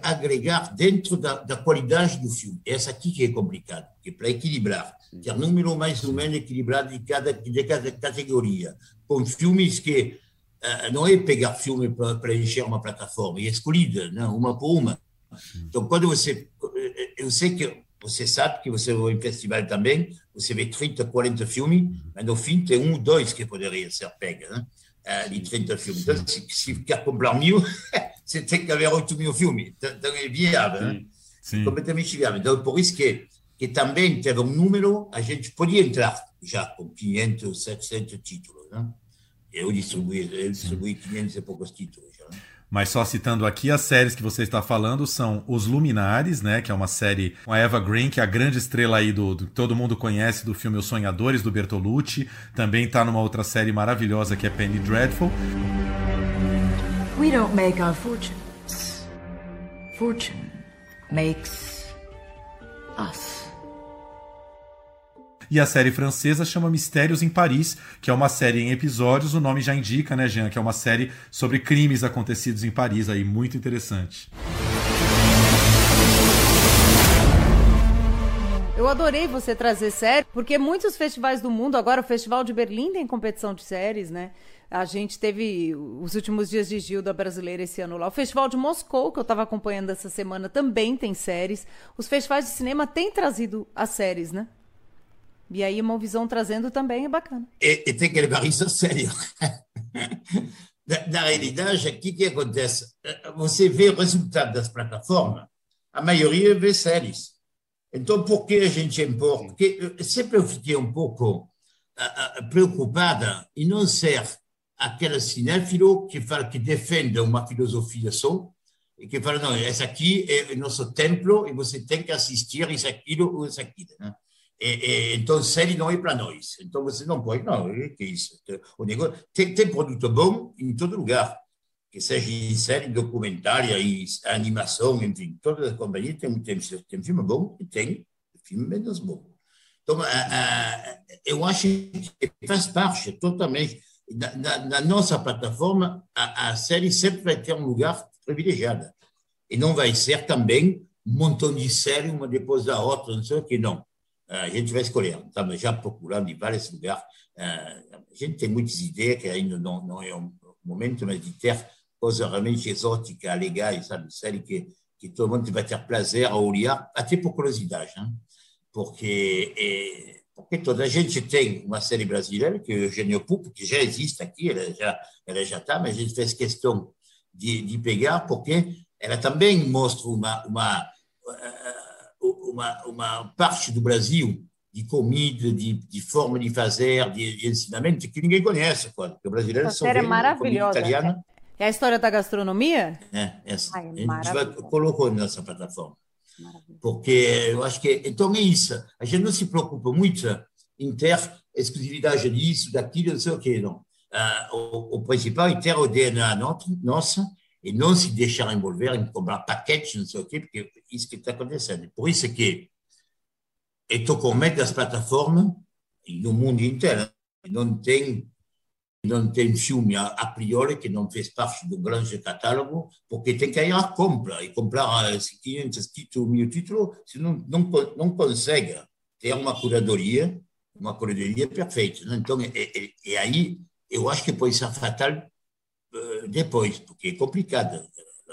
agregar dentro da, da, qualidade do filme. Essa aqui que é complicado, que é para equilibrar, ter número mais ou menos equilibrado de cada, de cada categoria, com filmes que não é pegar filme para preencher uma plataforma, é escolhida, não, uma por uma. Então, quando você. Eh, eu sei que você sabe que você vai em festival também, você vê 30, 40 filmes, mas no fim tem um ou dois que poderia ser pega, né? Eh, de 30 filmes. Então, se, se quer comprar mil, você tem que haver 8 mil filmes. Então, então é viável, né? Sim. completamente viável. Então, por isso que, que também teve um número, a gente podia entrar já com 500, 700 títulos, né? Eu distribuí, eu distribuí 500 e poucos títulos já. Mas só citando aqui, as séries que você está falando são Os Luminares, né? Que é uma série com a Eva Green, que é a grande estrela aí do, do todo mundo conhece do filme Os Sonhadores, do Bertolucci. Também está numa outra série maravilhosa que é Penny Dreadful. We don't make our fortunes. Fortune makes us. E a série francesa chama Mistérios em Paris, que é uma série em episódios, o nome já indica, né, Jean, que é uma série sobre crimes acontecidos em Paris aí, muito interessante. Eu adorei você trazer série, porque muitos festivais do mundo, agora o Festival de Berlim tem competição de séries, né? A gente teve os últimos dias de Gilda brasileira esse ano lá. O Festival de Moscou, que eu estava acompanhando essa semana, também tem séries. Os festivais de cinema têm trazido as séries, né? E aí uma visão trazendo também é bacana. E, e tem que levar isso a sério. na, na, realidade, o que, que acontece? Você vê o resultado das plataformas, a maioria vê séries. Então, por que a gente importa? Porque eu fiquei um pouco uh, preocupada em não ser aquela cinéfilo que fala que defende uma filosofia só, e que fala, não, esse aqui é o nosso templo e você tem que assistir isso, aquilo ou isso aquilo. Né? E, e, então, série não é para nós. Então, você não pode, não, é que isso. O negócio, tem, tem produto bom em todo lugar, que seja em série documentária, em animação, enfim, todas as companhias têm, tem, tem filme bom e tem filme menos bom. Então, a, a, eu acho que faz parte totalmente. Na, nossa plataforma, a, a, série sempre vai ter um lugar privilegiado. E não vai ser também um montão de séries, uma depois da outra, não sei o que, não. A gente vai escolher. Estamos já procurando em vários lugares. A gente tem muitas ideias, que ainda não, não é um momento, mas de ter coisas realmente exóticas, legais, sabe? Séries que, que todo mundo vai ter prazer a olhar, até por curiosidade. Hein? porque, é, porque toda a gente tem uma série brasileira, que é o Eugênio Pupo, que já existe aqui, ela já ela já está, mas a gente fez questão de, de pegar, porque ela também mostra uma, uma, uma, uma parte do Brasil de comida, de, de forma de fazer, de, de ensinamento, que ninguém conhece, porque o brasileiro Essa série é maravilhosa. Italiana. É a história da gastronomia? É, essa. Ai, é a gente vai, colocou nessa plataforma. Porque eu acho que. Então é isso. A gente não se preocupa muito em ter exclusividade disso, daquilo, não sei o quê, não. Uh, o, o, principal é ter o DNA nosso e não se deixar envolver em comprar paquetes, não sei o quê, porque é isso que está acontecendo. Por isso que estou com medo das plataformas no mundo inteiro. Não tem não tem filme a, priori que não fez parte do grande catálogo, porque tem que ir à compra e comprar 500 títulos, mil títulos, senão não, não consegue ter uma curadoria, uma curadoria perfeita. Né? Então, e, e, e, aí eu acho que pode ser fatal uh, depois, porque é complicado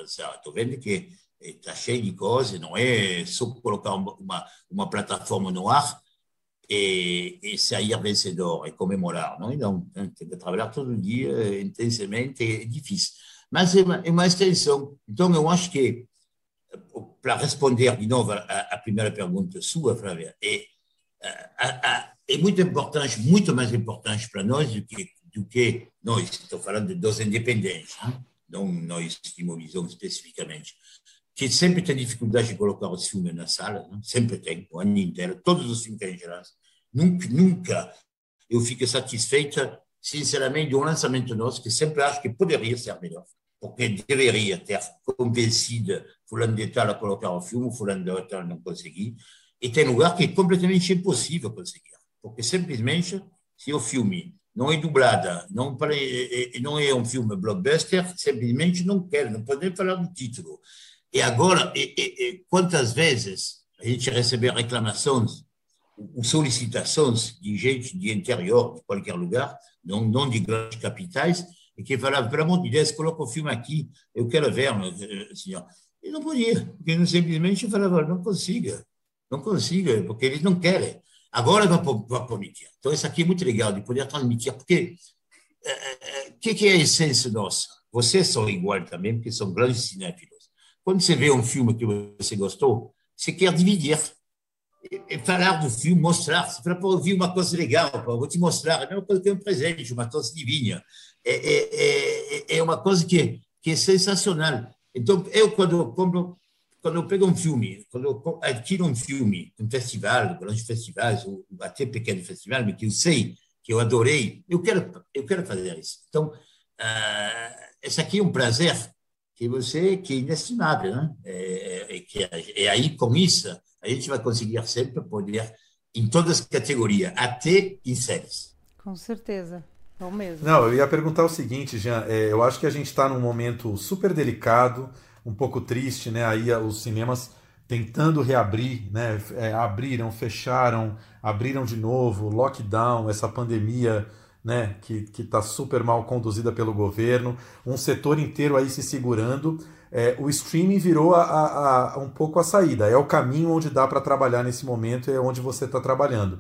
Estou vendo que está cheio de coisas, não é só colocar uma, uma, plataforma no ar e, e sair vencedor e comemorar. Não, não, tem que trabalhar todo dia intensamente, é difícil. Mas é uma, é uma extensão. Então, eu acho que, para responder de novo à, primeira pergunta sua, Flávia, é, é muito importante, muito mais importante para nós do que, do que nós, estou falando dos independentes, hein? não nós de Movisão especificamente, que sempre tem dificuldade de colocar os filmes na sala, né? sempre tem, o ano inteiro, todos os filmes que a gente lança. Nunca, nunca eu fico satisfeita, sinceramente, de um lançamento nosso, que sempre acho que poderia ser melhor, porque deveria ter convencido fulano de tal a colocar o filme, fulano de tal não conseguir, e tem lugar que é completamente impossível conseguir, porque simplesmente, se o filme não é dublado, não, não é um filme blockbuster, simplesmente não quer, não podemos falar do título. E agora, e, e, quantas vezes a gente recebe reclamações ou solicitações de gente de interior, de qualquer lugar, não, não de grandes capitais, e que falavam, pelo amor de Deus, coloca o filme aqui, eu quero ver, eh, senhor. E não podia, porque simplesmente falava, não consiga, não consiga, porque eles não querem. Agora vai permitir. Então, isso aqui é muito legal de poder transmitir, porque o é, é, que, que é a essência nossa? Vocês são igual também, porque são grandes cinéfilos. Quando você vê um filme que você gostou, você quer dividir. E falar do filme, mostrar. Eu vi uma coisa legal, pô, vou te mostrar. É a mesma coisa que um presente, uma coisa divina. É, é, é, é uma coisa que, que é sensacional. Então, eu, quando, quando, quando eu pego um filme, quando eu adquiro um filme, um festival, grandes festivais, ou até pequeno festival, mas que eu sei que eu adorei, eu quero, eu quero fazer isso. Então, uh, esse aqui é um prazer que você que é inestimável, né? É, é, que é aí com isso a gente vai conseguir sempre poder em todas as categorias, até em séries. Com certeza. Não mesmo. Não, eu ia perguntar o seguinte, Jean. É, eu acho que a gente está num momento super delicado, um pouco triste, né? Aí os cinemas tentando reabrir, né? É, abriram, fecharam, abriram de novo, lockdown, essa pandemia né, que está super mal conduzida pelo governo, um setor inteiro aí se segurando. É, o streaming virou a, a, a, um pouco a saída, é o caminho onde dá para trabalhar nesse momento, é onde você está trabalhando.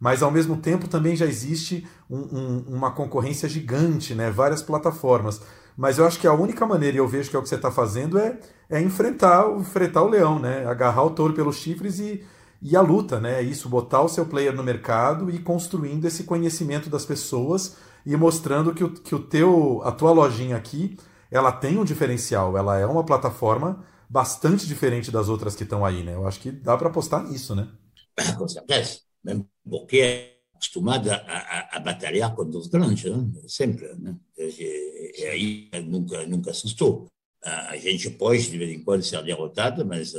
Mas ao mesmo tempo também já existe um, um, uma concorrência gigante, né, várias plataformas. Mas eu acho que a única maneira, e eu vejo que é o que você está fazendo, é, é enfrentar, enfrentar o leão, né, agarrar o touro pelos chifres e, e a luta, né? Isso, botar o seu player no mercado e construindo esse conhecimento das pessoas e mostrando que, o, que o teu, a tua lojinha aqui ela tem um diferencial, ela é uma plataforma bastante diferente das outras que estão aí, né? Eu acho que dá para apostar nisso, né? Com certeza, mesmo porque é acostumada a, a, batalhar contra os grandes, né? sempre, né? E aí nunca, nunca assustou. A gente pode, de vez em quando, ser derrotada, mas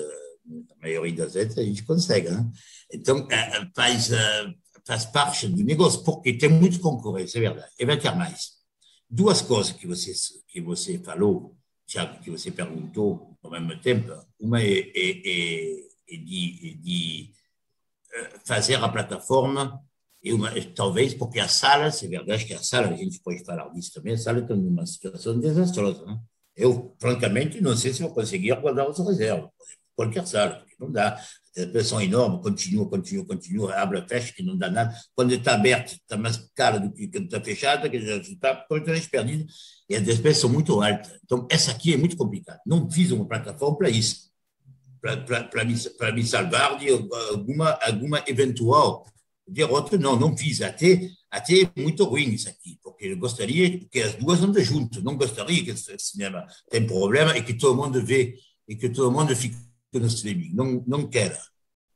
a maioria das vezes a gente consegue, né? Então, faz, faz parte do negócio, porque tem muita concorrência, é verdade, e vai ter mais. Duas coisas que você, que você falou, que você perguntou ao mesmo tempo, uma é, é, é, é de, de fazer a plataforma, e uma, talvez porque as salas, é verdade que a sala, a gente pode falar disso também, a sala está numa situação desastrosa. Né? Eu, francamente, não sei se vou conseguir guardar os reservas, qualquer sala, porque não dá. A pressão enorme, continua, continua, continua, abre, fecha, que não dá nada. Quando está aberto, está mais cara do que quando está fechado, que já está completamente perdido, e as despesas são muito altas. Então, essa aqui é muito complicada. Não fiz uma plataforma para isso, para me, me salvar de alguma, alguma eventual derrota. Não, não fiz. Até, até é muito ruim isso aqui, porque eu gostaria que as duas andem juntas. Não gostaria que esse cinema tenha problema e que todo mundo vê e que todo mundo fique streaming. Não, não quero.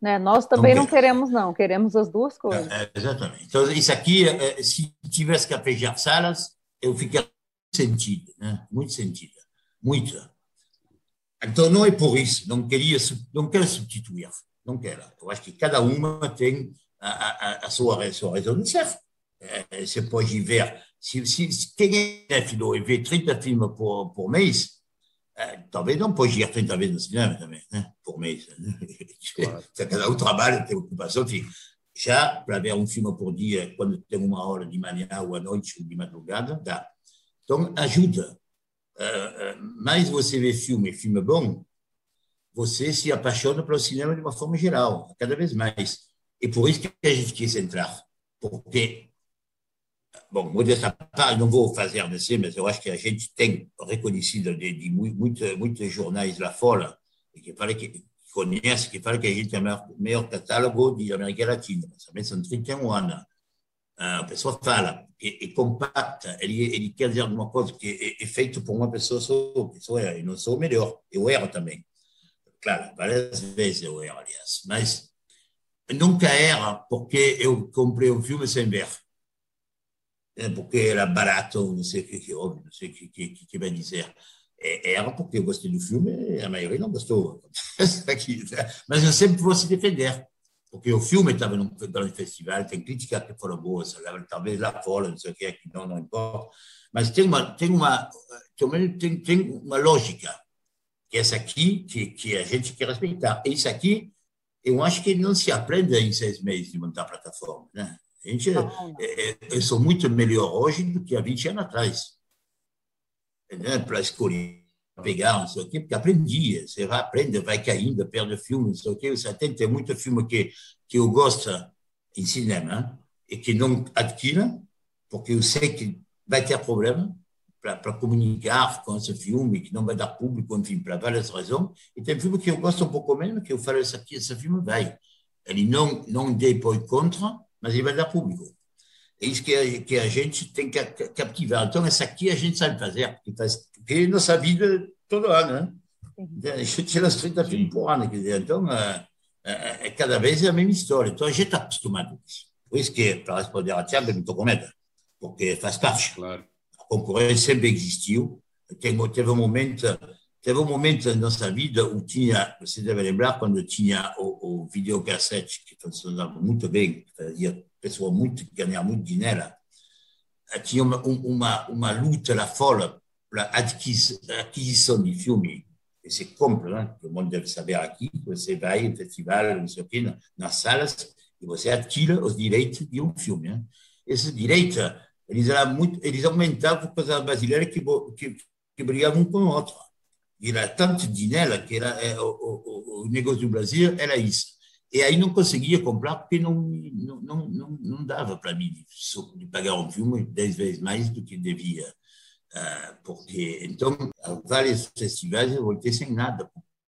Né? Nós também não, não queremos, não. Queremos as duas coisas. É, exatamente. Então, isso aqui, se tivesse que fechar salas, eu ficaria sentido, né? muito sentido. Muito. Então, não é por isso. Não, queria, não quero substituir. Não quero. Eu acho que cada uma tem a, a, a sua, a sua razão de ser. É, você pode ver, se, se quem é filho e vê 30 filmes por, por mês, é, talvez não pode ir 30 vezes no cinema também, né? por mês. Né? Claro. Cada um trabalha, tem ocupação, enfim. Já para ver um filme por dia, quando tem uma hora de manhã ou à noite ou de madrugada, dá. Então, ajuda. Uh, mais você vê filme, filme bom, você se apaixona pelo cinema de uma forma geral, cada vez mais. E por isso que a gente quis entrar. Porque bom, modesta parte, não vou fazer descer, mas eu acho que a gente tem reconhecido de, de muitos, muitos jornais lá fora que fala que conhece, que fala que a gente tem o maior catálogo de América Latina. Também são 31 anos. A pessoa fala, é, é compacta, ele, ele quer dizer alguma coisa que é, é feito por uma pessoa só, sou eu, não sou o melhor. Eu erro também. Claro, várias vezes eu erro, aliás. Mas nunca erra porque eu comprei um filme sem ver porque era barato, não sei o que, que óbvio, não sei o que, que, que vai dizer. Era porque eu gostei do filme, a maioria não gostou. Mas eu sempre vou se defender, porque o filme estava grande festival, tem críticas que foram boas, talvez lá fora, não sei o que, que não, não importa. Mas tem uma, tem uma, tem, tem uma lógica, que é essa aqui, que, que a gente quer respeitar. E isso aqui, eu acho que não se aprende em seis meses de montar plataforma, né? A gente, é, é, eu sou muito melhor hoje do que há 20 anos atrás. Né? Para escolher, pegar, não sei o quê, porque aprendia. Você vai aprender, vai caindo, perde filme, não sei o quê. Você tem, tem muito filme que, que eu gosto em cinema e que não adquira, porque eu sei que vai ter problema para comunicar com esse filme, que não vai dar público, enfim, para várias razões. E tem filme que eu gosto um pouco menos, que eu falo, esse, aqui, esse filme vai. Ele não, não depois contra, mas ele vai dar público. É isso que a, que a gente tem que captivar. Então, essa aqui a gente sabe fazer, porque, faz, porque nossa vida todo ano, né? A gente tira as 30 filmes por ano, quer dizer, então, é, é, é, cada vez é a mesma história. Então, a gente está acostumado com isso. Por isso que, para responder a Tiago, eu não estou com medo, porque faz parte. Claro. A concorrência sempre existiu. Teve, teve um momento Teve um momento na nossa vida onde tinha, você deve lembrar, quando tinha o, o videocassete, que funcionava muito bem, fazia pessoa muito, ganhar muito dinheiro, tinha uma, uma, uma luta lá fora para aquisição de filme. Você compra, né? todo mundo deve saber aqui, você vai em festival, não sei o quê, nas salas, e você adquire os direitos de um filme. Né? Esses direitos, eles, eram muito, eles aumentavam por causa brasileira que, que, que brigavam com o outro era tanto dinheiro que era é, o, o, o, negócio do Brasil era isso. E aí não conseguia comprar porque não não, não, não, não dava para mim de, pagar um filme dez vezes mais do que devia. Uh, porque então, vários festivais eu voltei sem nada.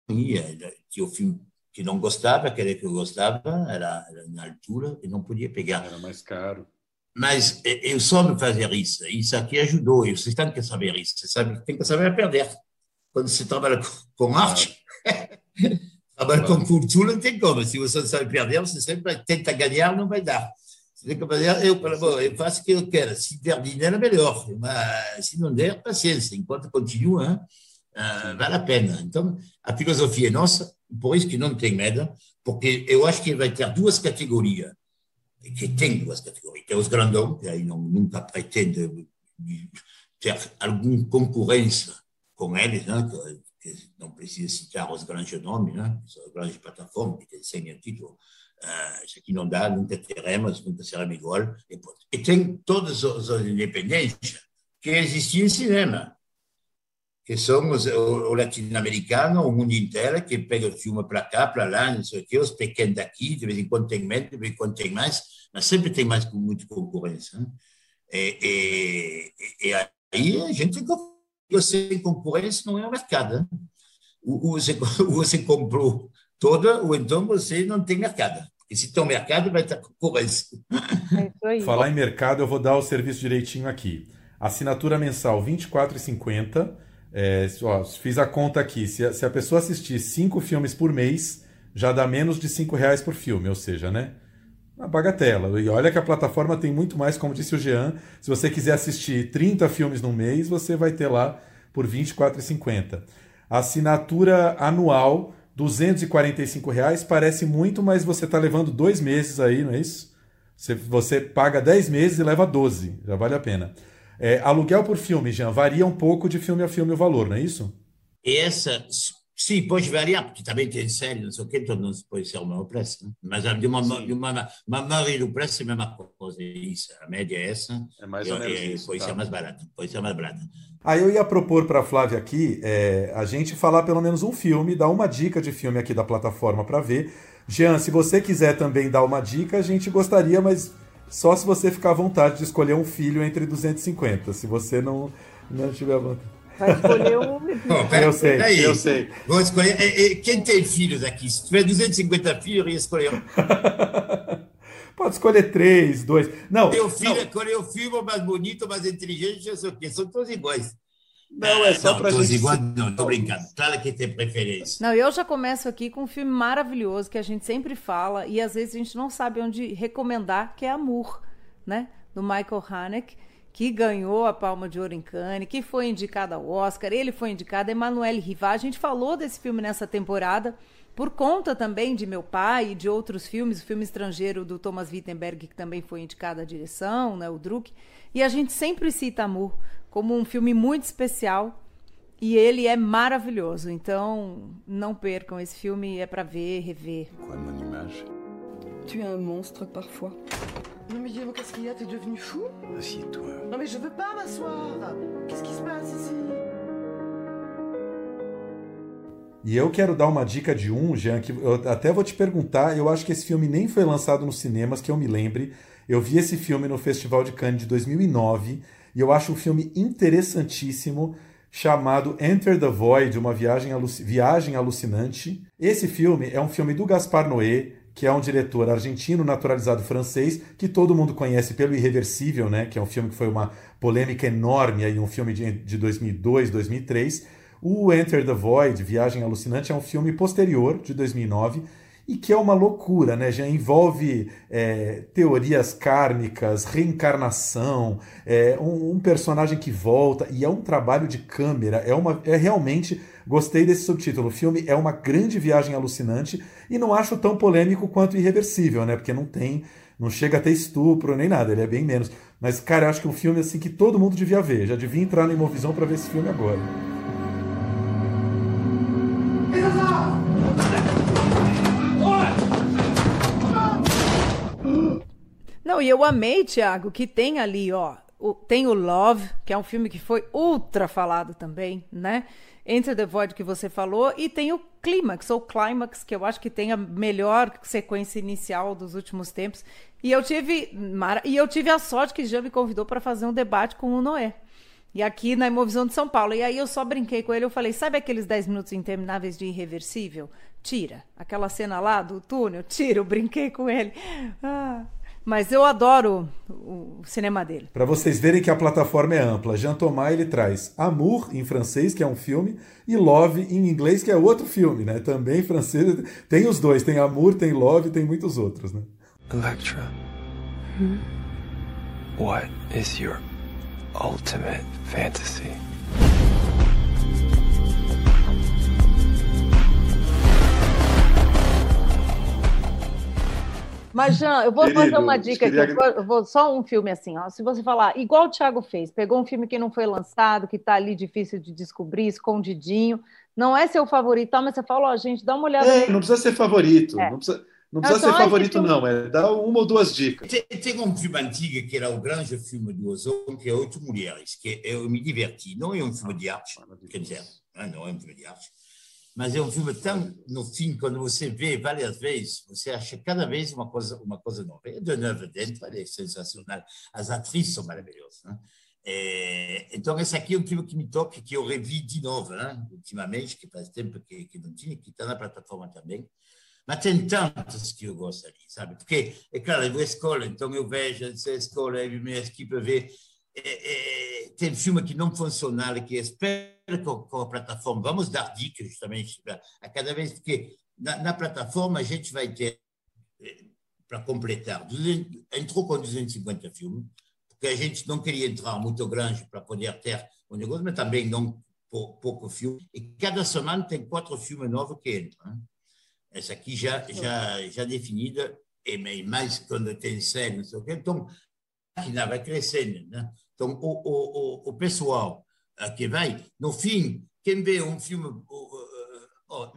Tinha o filme que não gostava, aquele que eu gostava, era, era na altura e não podia pegar. Era mais caro. mas eu soube fazer isso. Isso aqui ajudou. E vocês têm que saber isso. Você sabe, tem que saber perder. Quando você trabalha com arte, trabalha com cultura, não tem como. Se você não sabe perder, você sempre tenta ganhar, não vai dar. Você tem que fazer, eu, bom, eu faço o que eu quero. Se der dinheiro, melhor. Mas se não der, paciência. Enquanto continua, vale a pena. Então, a filosofia é nossa, por isso que não tem medo, porque eu acho que vai ter duas categorias que tem duas categorias. Tem os grandões, que aí não, nunca pretende ter alguma concorrência com eles, né? que, não precisa citar os grandes nomes, né? as grandes plataformas que têm 100 títulos. Uh, isso aqui não dá, nunca teremos, nunca seremos igual. E, e tem todas as independências que existem em cinema que são os, o, o latino-americano, o mundo inteiro, que pega o filme para cá, para lá, não sei o quê, os pequenos daqui, de vez em quando tem menos, de vez em quando tem mais, mas sempre tem mais com muita concorrência. Né? E, e, e, aí a gente sem concorrência não é um mercado. Né? O, você, você comprou toda, ou então você não tem mercado. E se tem um mercado, vai ter concorrência. É Falar em mercado, eu vou dar o serviço direitinho aqui. Assinatura mensal R$ 24,50 é, ó, fiz a conta aqui. Se a, se a, pessoa assistir cinco filmes por mês, já dá menos de cinco reais por filme, ou seja, né? Uma bagatela. E olha que a plataforma tem muito mais, como disse o Jean. Se você quiser assistir 30 filmes no mês, você vai ter lá por R$ 24,50. Assinatura anual, 245 reais, parece muito, mas você está levando dois meses aí, não é isso? Você, você paga 10 meses e leva 12, já vale a pena. É, aluguel por filme, Jean, varia um pouco de filme a filme o valor, não é isso? Essa, sim, pode variar, porque também tem série, não sei o quê, então não pode ser o mesmo preço. Né? Mas de uma, de uma, uma maioria do preço é a mesma coisa. Isso, a média é essa. É mais ou menos é, isso. Pode tá. ser mais barato, pode ser mais barato. Aí eu ia propor para a Flávia aqui é, a gente falar pelo menos um filme, dar uma dica de filme aqui da plataforma para ver. Jean, se você quiser também dar uma dica, a gente gostaria, mas só se você ficar à vontade de escolher um filho entre 250. Se você não, não tiver vontade. Vai escolher um. Bom, pera, eu sei, eu sei. Vou escolher. Quem tem filhos aqui? Se tiver 250 filhos, eu ia escolher um. Pode escolher três, dois. Não. Meu filho escolher o filho mais bonito, mais inteligente, não sei o quê. São todos iguais. Não, é só para gente... igual, não, tô brincando. Claro que tem preferência. Não, eu já começo aqui com um filme maravilhoso que a gente sempre fala e às vezes a gente não sabe onde recomendar, que é Amor, né? Do Michael Haneke, que ganhou a Palma de Ouro em Cannes, que foi indicado ao Oscar, ele foi indicado, Emanuele Rivá. A gente falou desse filme nessa temporada por conta também de meu pai e de outros filmes, o filme estrangeiro do Thomas Wittenberg, que também foi indicado à direção, né, o Druck. E a gente sempre cita Amor como um filme muito especial e ele é maravilhoso. Então, não percam esse filme, é para ver, rever. Image Tu es un monstre parfois. Non mais Guillaume, qu'est-ce qu'il y a T'es devenu fou Assieds-toi. Non mais je veux pas m'asseoir Qu'est-ce qui se passe ici E eu quero dar uma dica de um, Jean, que eu até vou te perguntar. Eu acho que esse filme nem foi lançado nos cinemas, que eu me lembre. Eu vi esse filme no Festival de Cannes de 2009 e eu acho um filme interessantíssimo chamado Enter the Void, uma viagem, aluc viagem alucinante. Esse filme é um filme do Gaspar Noé, que é um diretor argentino naturalizado francês, que todo mundo conhece pelo Irreversível, né, que é um filme que foi uma polêmica enorme, aí, um filme de, de 2002, 2003. O Enter the Void, Viagem Alucinante, é um filme posterior, de 2009, e que é uma loucura, né? Já envolve é, teorias kármicas, reencarnação, é, um, um, personagem que volta e é um trabalho de câmera. É uma, é realmente gostei desse subtítulo. O filme é uma grande viagem alucinante e não acho tão polêmico quanto irreversível, né? Porque não tem, não chega a ter estupro nem nada. Ele é bem menos. Mas cara, eu acho que é um filme assim que todo mundo devia ver. Já devia entrar na Imovisão para ver esse filme agora. Não, e eu amei, Thiago, que tem ali, ó, o, tem o Love, que é um filme que foi ultra falado também, né? Entre the Void que você falou, e tem o Clímax, ou Climax, que eu acho que tem a melhor sequência inicial dos últimos tempos. E eu tive, e eu tive a sorte que já me convidou para fazer um debate com o Noé. E aqui na Imovisão de São Paulo. E aí eu só brinquei com ele, eu falei, sabe aqueles 10 minutos intermináveis de irreversível? Tira. Aquela cena lá do túnel, tira. Eu brinquei com ele. Ah. Mas eu adoro o, cinema dele. Para vocês verem que a plataforma é ampla, Jean Thomas ele traz Amour em francês, que é um filme, e Love em inglês, que é outro filme, né? Também francês. Tem os dois, tem Amour, tem Love, tem muitos outros, né? Electra. Hmm? What is your ultimate fantasy? Mas, Jean, eu vou Querido, fazer uma dica aqui. Eu vou, só um filme assim, ó. Se você falar, igual o Thiago fez, pegou um filme que não foi lançado, que está ali difícil de descobrir, escondidinho, não é seu favorito, mas você fala, ó, gente, dá uma olhada. É, não precisa ser favorito. É. Não precisa, não precisa então, ser favorito, não. É dar uma ou duas dicas. Tem, tem, um filme antigo que era o grande filme do Ozon, que é Oito Mulheres, que eu me diverti. Não é um filme de arte, quer dizer, não é um filme de arte mas é um filme tão, no fim, quando você vê várias vezes, você acha cada vez uma coisa, uma coisa nova. É de novo dentro, é sensacional. As atrizes são maravilhosas. Né? É, então, esse aqui é um filme que me toca, que eu revi de novo, né? ultimamente, que faz tempo que, que não tinha, que está na plataforma também. Mas tem tantos que eu gosto ali, sabe? Porque, é claro, eu vou à escola, então eu vejo essa escola, e minha equipe vê. É, é, tem filme que não funciona, que espera com, com, a plataforma, vamos dar dicas justamente a cada vez, porque na, na plataforma a gente vai ter, eh, para completar, 200, entrou com 250 filmes, porque a gente não queria entrar muito grande para poder ter o um negócio, mas também não pouco, filme. E cada semana tem quatro filmes novos que entram. Hein? Essa aqui já, já, já definida, e mais quando tem série, não sei o quê. Então, a máquina vai crescendo. Né? Então, o, o, o, o pessoal que vai, no fim, quem vê um filme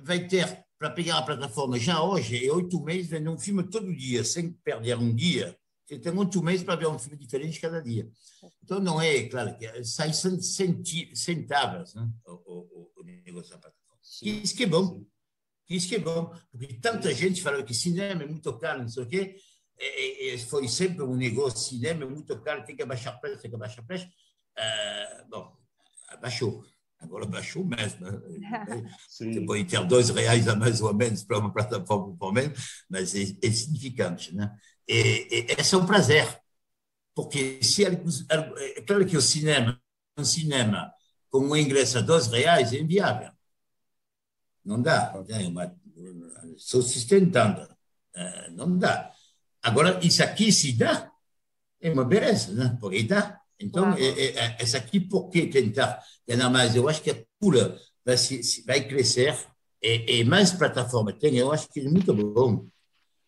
vai ter para pegar a plataforma já hoje, é oito meses vendo um filme todo dia, sem perder um dia. Você tem oito meses para ver um filme diferente cada dia. Então, não é, claro, que sai centavos né, o, o, o negócio da plataforma. Isso que é bom. Isso que é bom. Porque tanta gente fala que cinema é muito caro, não sei o quê. E, e foi sempre um negócio, cinema é muito caro, tem que abaixar preço, tem que abaixar preço. Uh, bom, baixou. Agora baixou mesmo. Né? Você pode ter dois reais a mais ou a menos para uma plataforma por menos, mas é, é significante. Né? E, e, esse é um prazer, porque se é claro que o cinema, um cinema com um ingresso a dois reais é inviável. Não dá. É uma, só sustentando. É, não dá. Agora, isso aqui se dá, é uma beleza, né? porque dá. Então, é, é, é, essa aqui, por que tentar ganhar mais? Eu acho que a pula vai, se, vai crescer e, e, mais plataforma tem. Eu acho que é muito bom,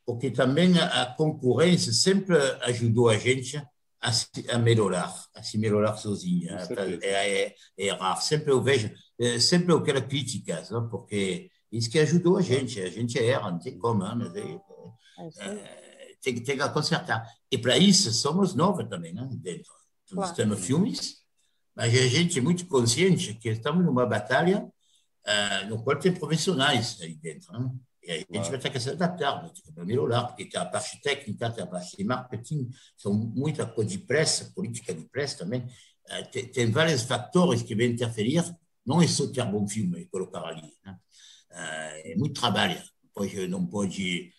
porque também a, concorrência sempre ajudou a gente a, a melhorar, a se melhorar sozinha, é, é, é, raro. Sempre eu vejo, é, sempre eu quero críticas, não? porque isso que ajudou a gente. A gente erra, não tem como, mas é, é, tem, tem que consertar. E para isso somos novos também, né? dentro claro. estamos filmes, mas a gente é muito consciente que estamos numa batalha uh, no qual tem profissionais aí dentro. Né? E a gente claro. vai ter que se adaptar, para melhorar, porque tem a parte técnica, tem a parte de marketing, são muita coisa de pressa, política de pressa também. Uh, tem, tem, vários fatores que vão interferir, não é só ter bom filme e colocar ali. Né? Uh, é muito trabalho, não pode, não pode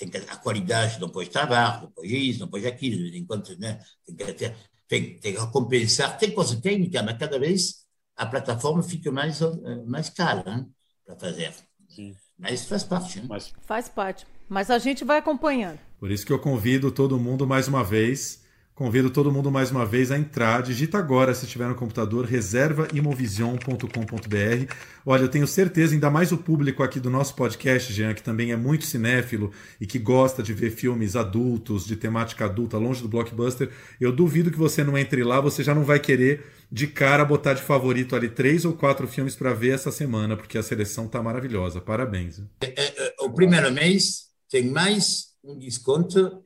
tem que, a qualidade não pode travar, não pode isso, não pode aquilo, enquanto né, tem, que ter, tem, tem que compensar, tem coisa técnica, mas cada vez a plataforma fica mais, eh, mais cara né, para fazer. Sim. Mas faz parte. Né? Mas... Faz parte. Mas a gente vai acompanhando. Por isso que eu convido todo mundo mais uma vez Convido todo mundo mais uma vez a entrar. Digita agora, se estiver no computador, reservaimovision.com.br. Olha, eu tenho certeza, ainda mais o público aqui do nosso podcast, Jean, que também é muito cinéfilo e que gosta de ver filmes adultos, de temática adulta, longe do blockbuster. Eu duvido que você não entre lá, você já não vai querer de cara botar de favorito ali três ou quatro filmes para ver essa semana, porque a seleção tá maravilhosa. Parabéns. É, é, é, o primeiro mês tem mais um desconto,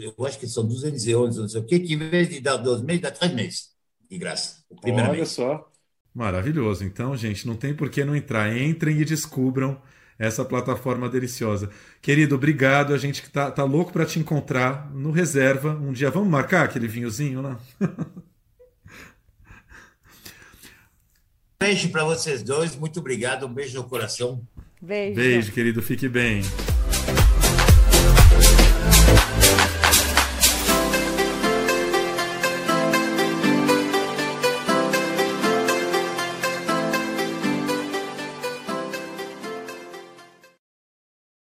eu acho que são 211, não sei o quê, que em vez de dar dois meses, dá três meses de graça. Olha mês. só. Maravilhoso. Então, gente, não tem por que não entrar. Entrem e descubram essa plataforma deliciosa. Querido, obrigado. A gente que tá, tá louco para te encontrar no Reserva. Um dia vamos marcar aquele vinhozinho lá? Beijo para vocês dois. Muito obrigado. Um beijo no coração. Beijo. Beijo, querido. Fique bem.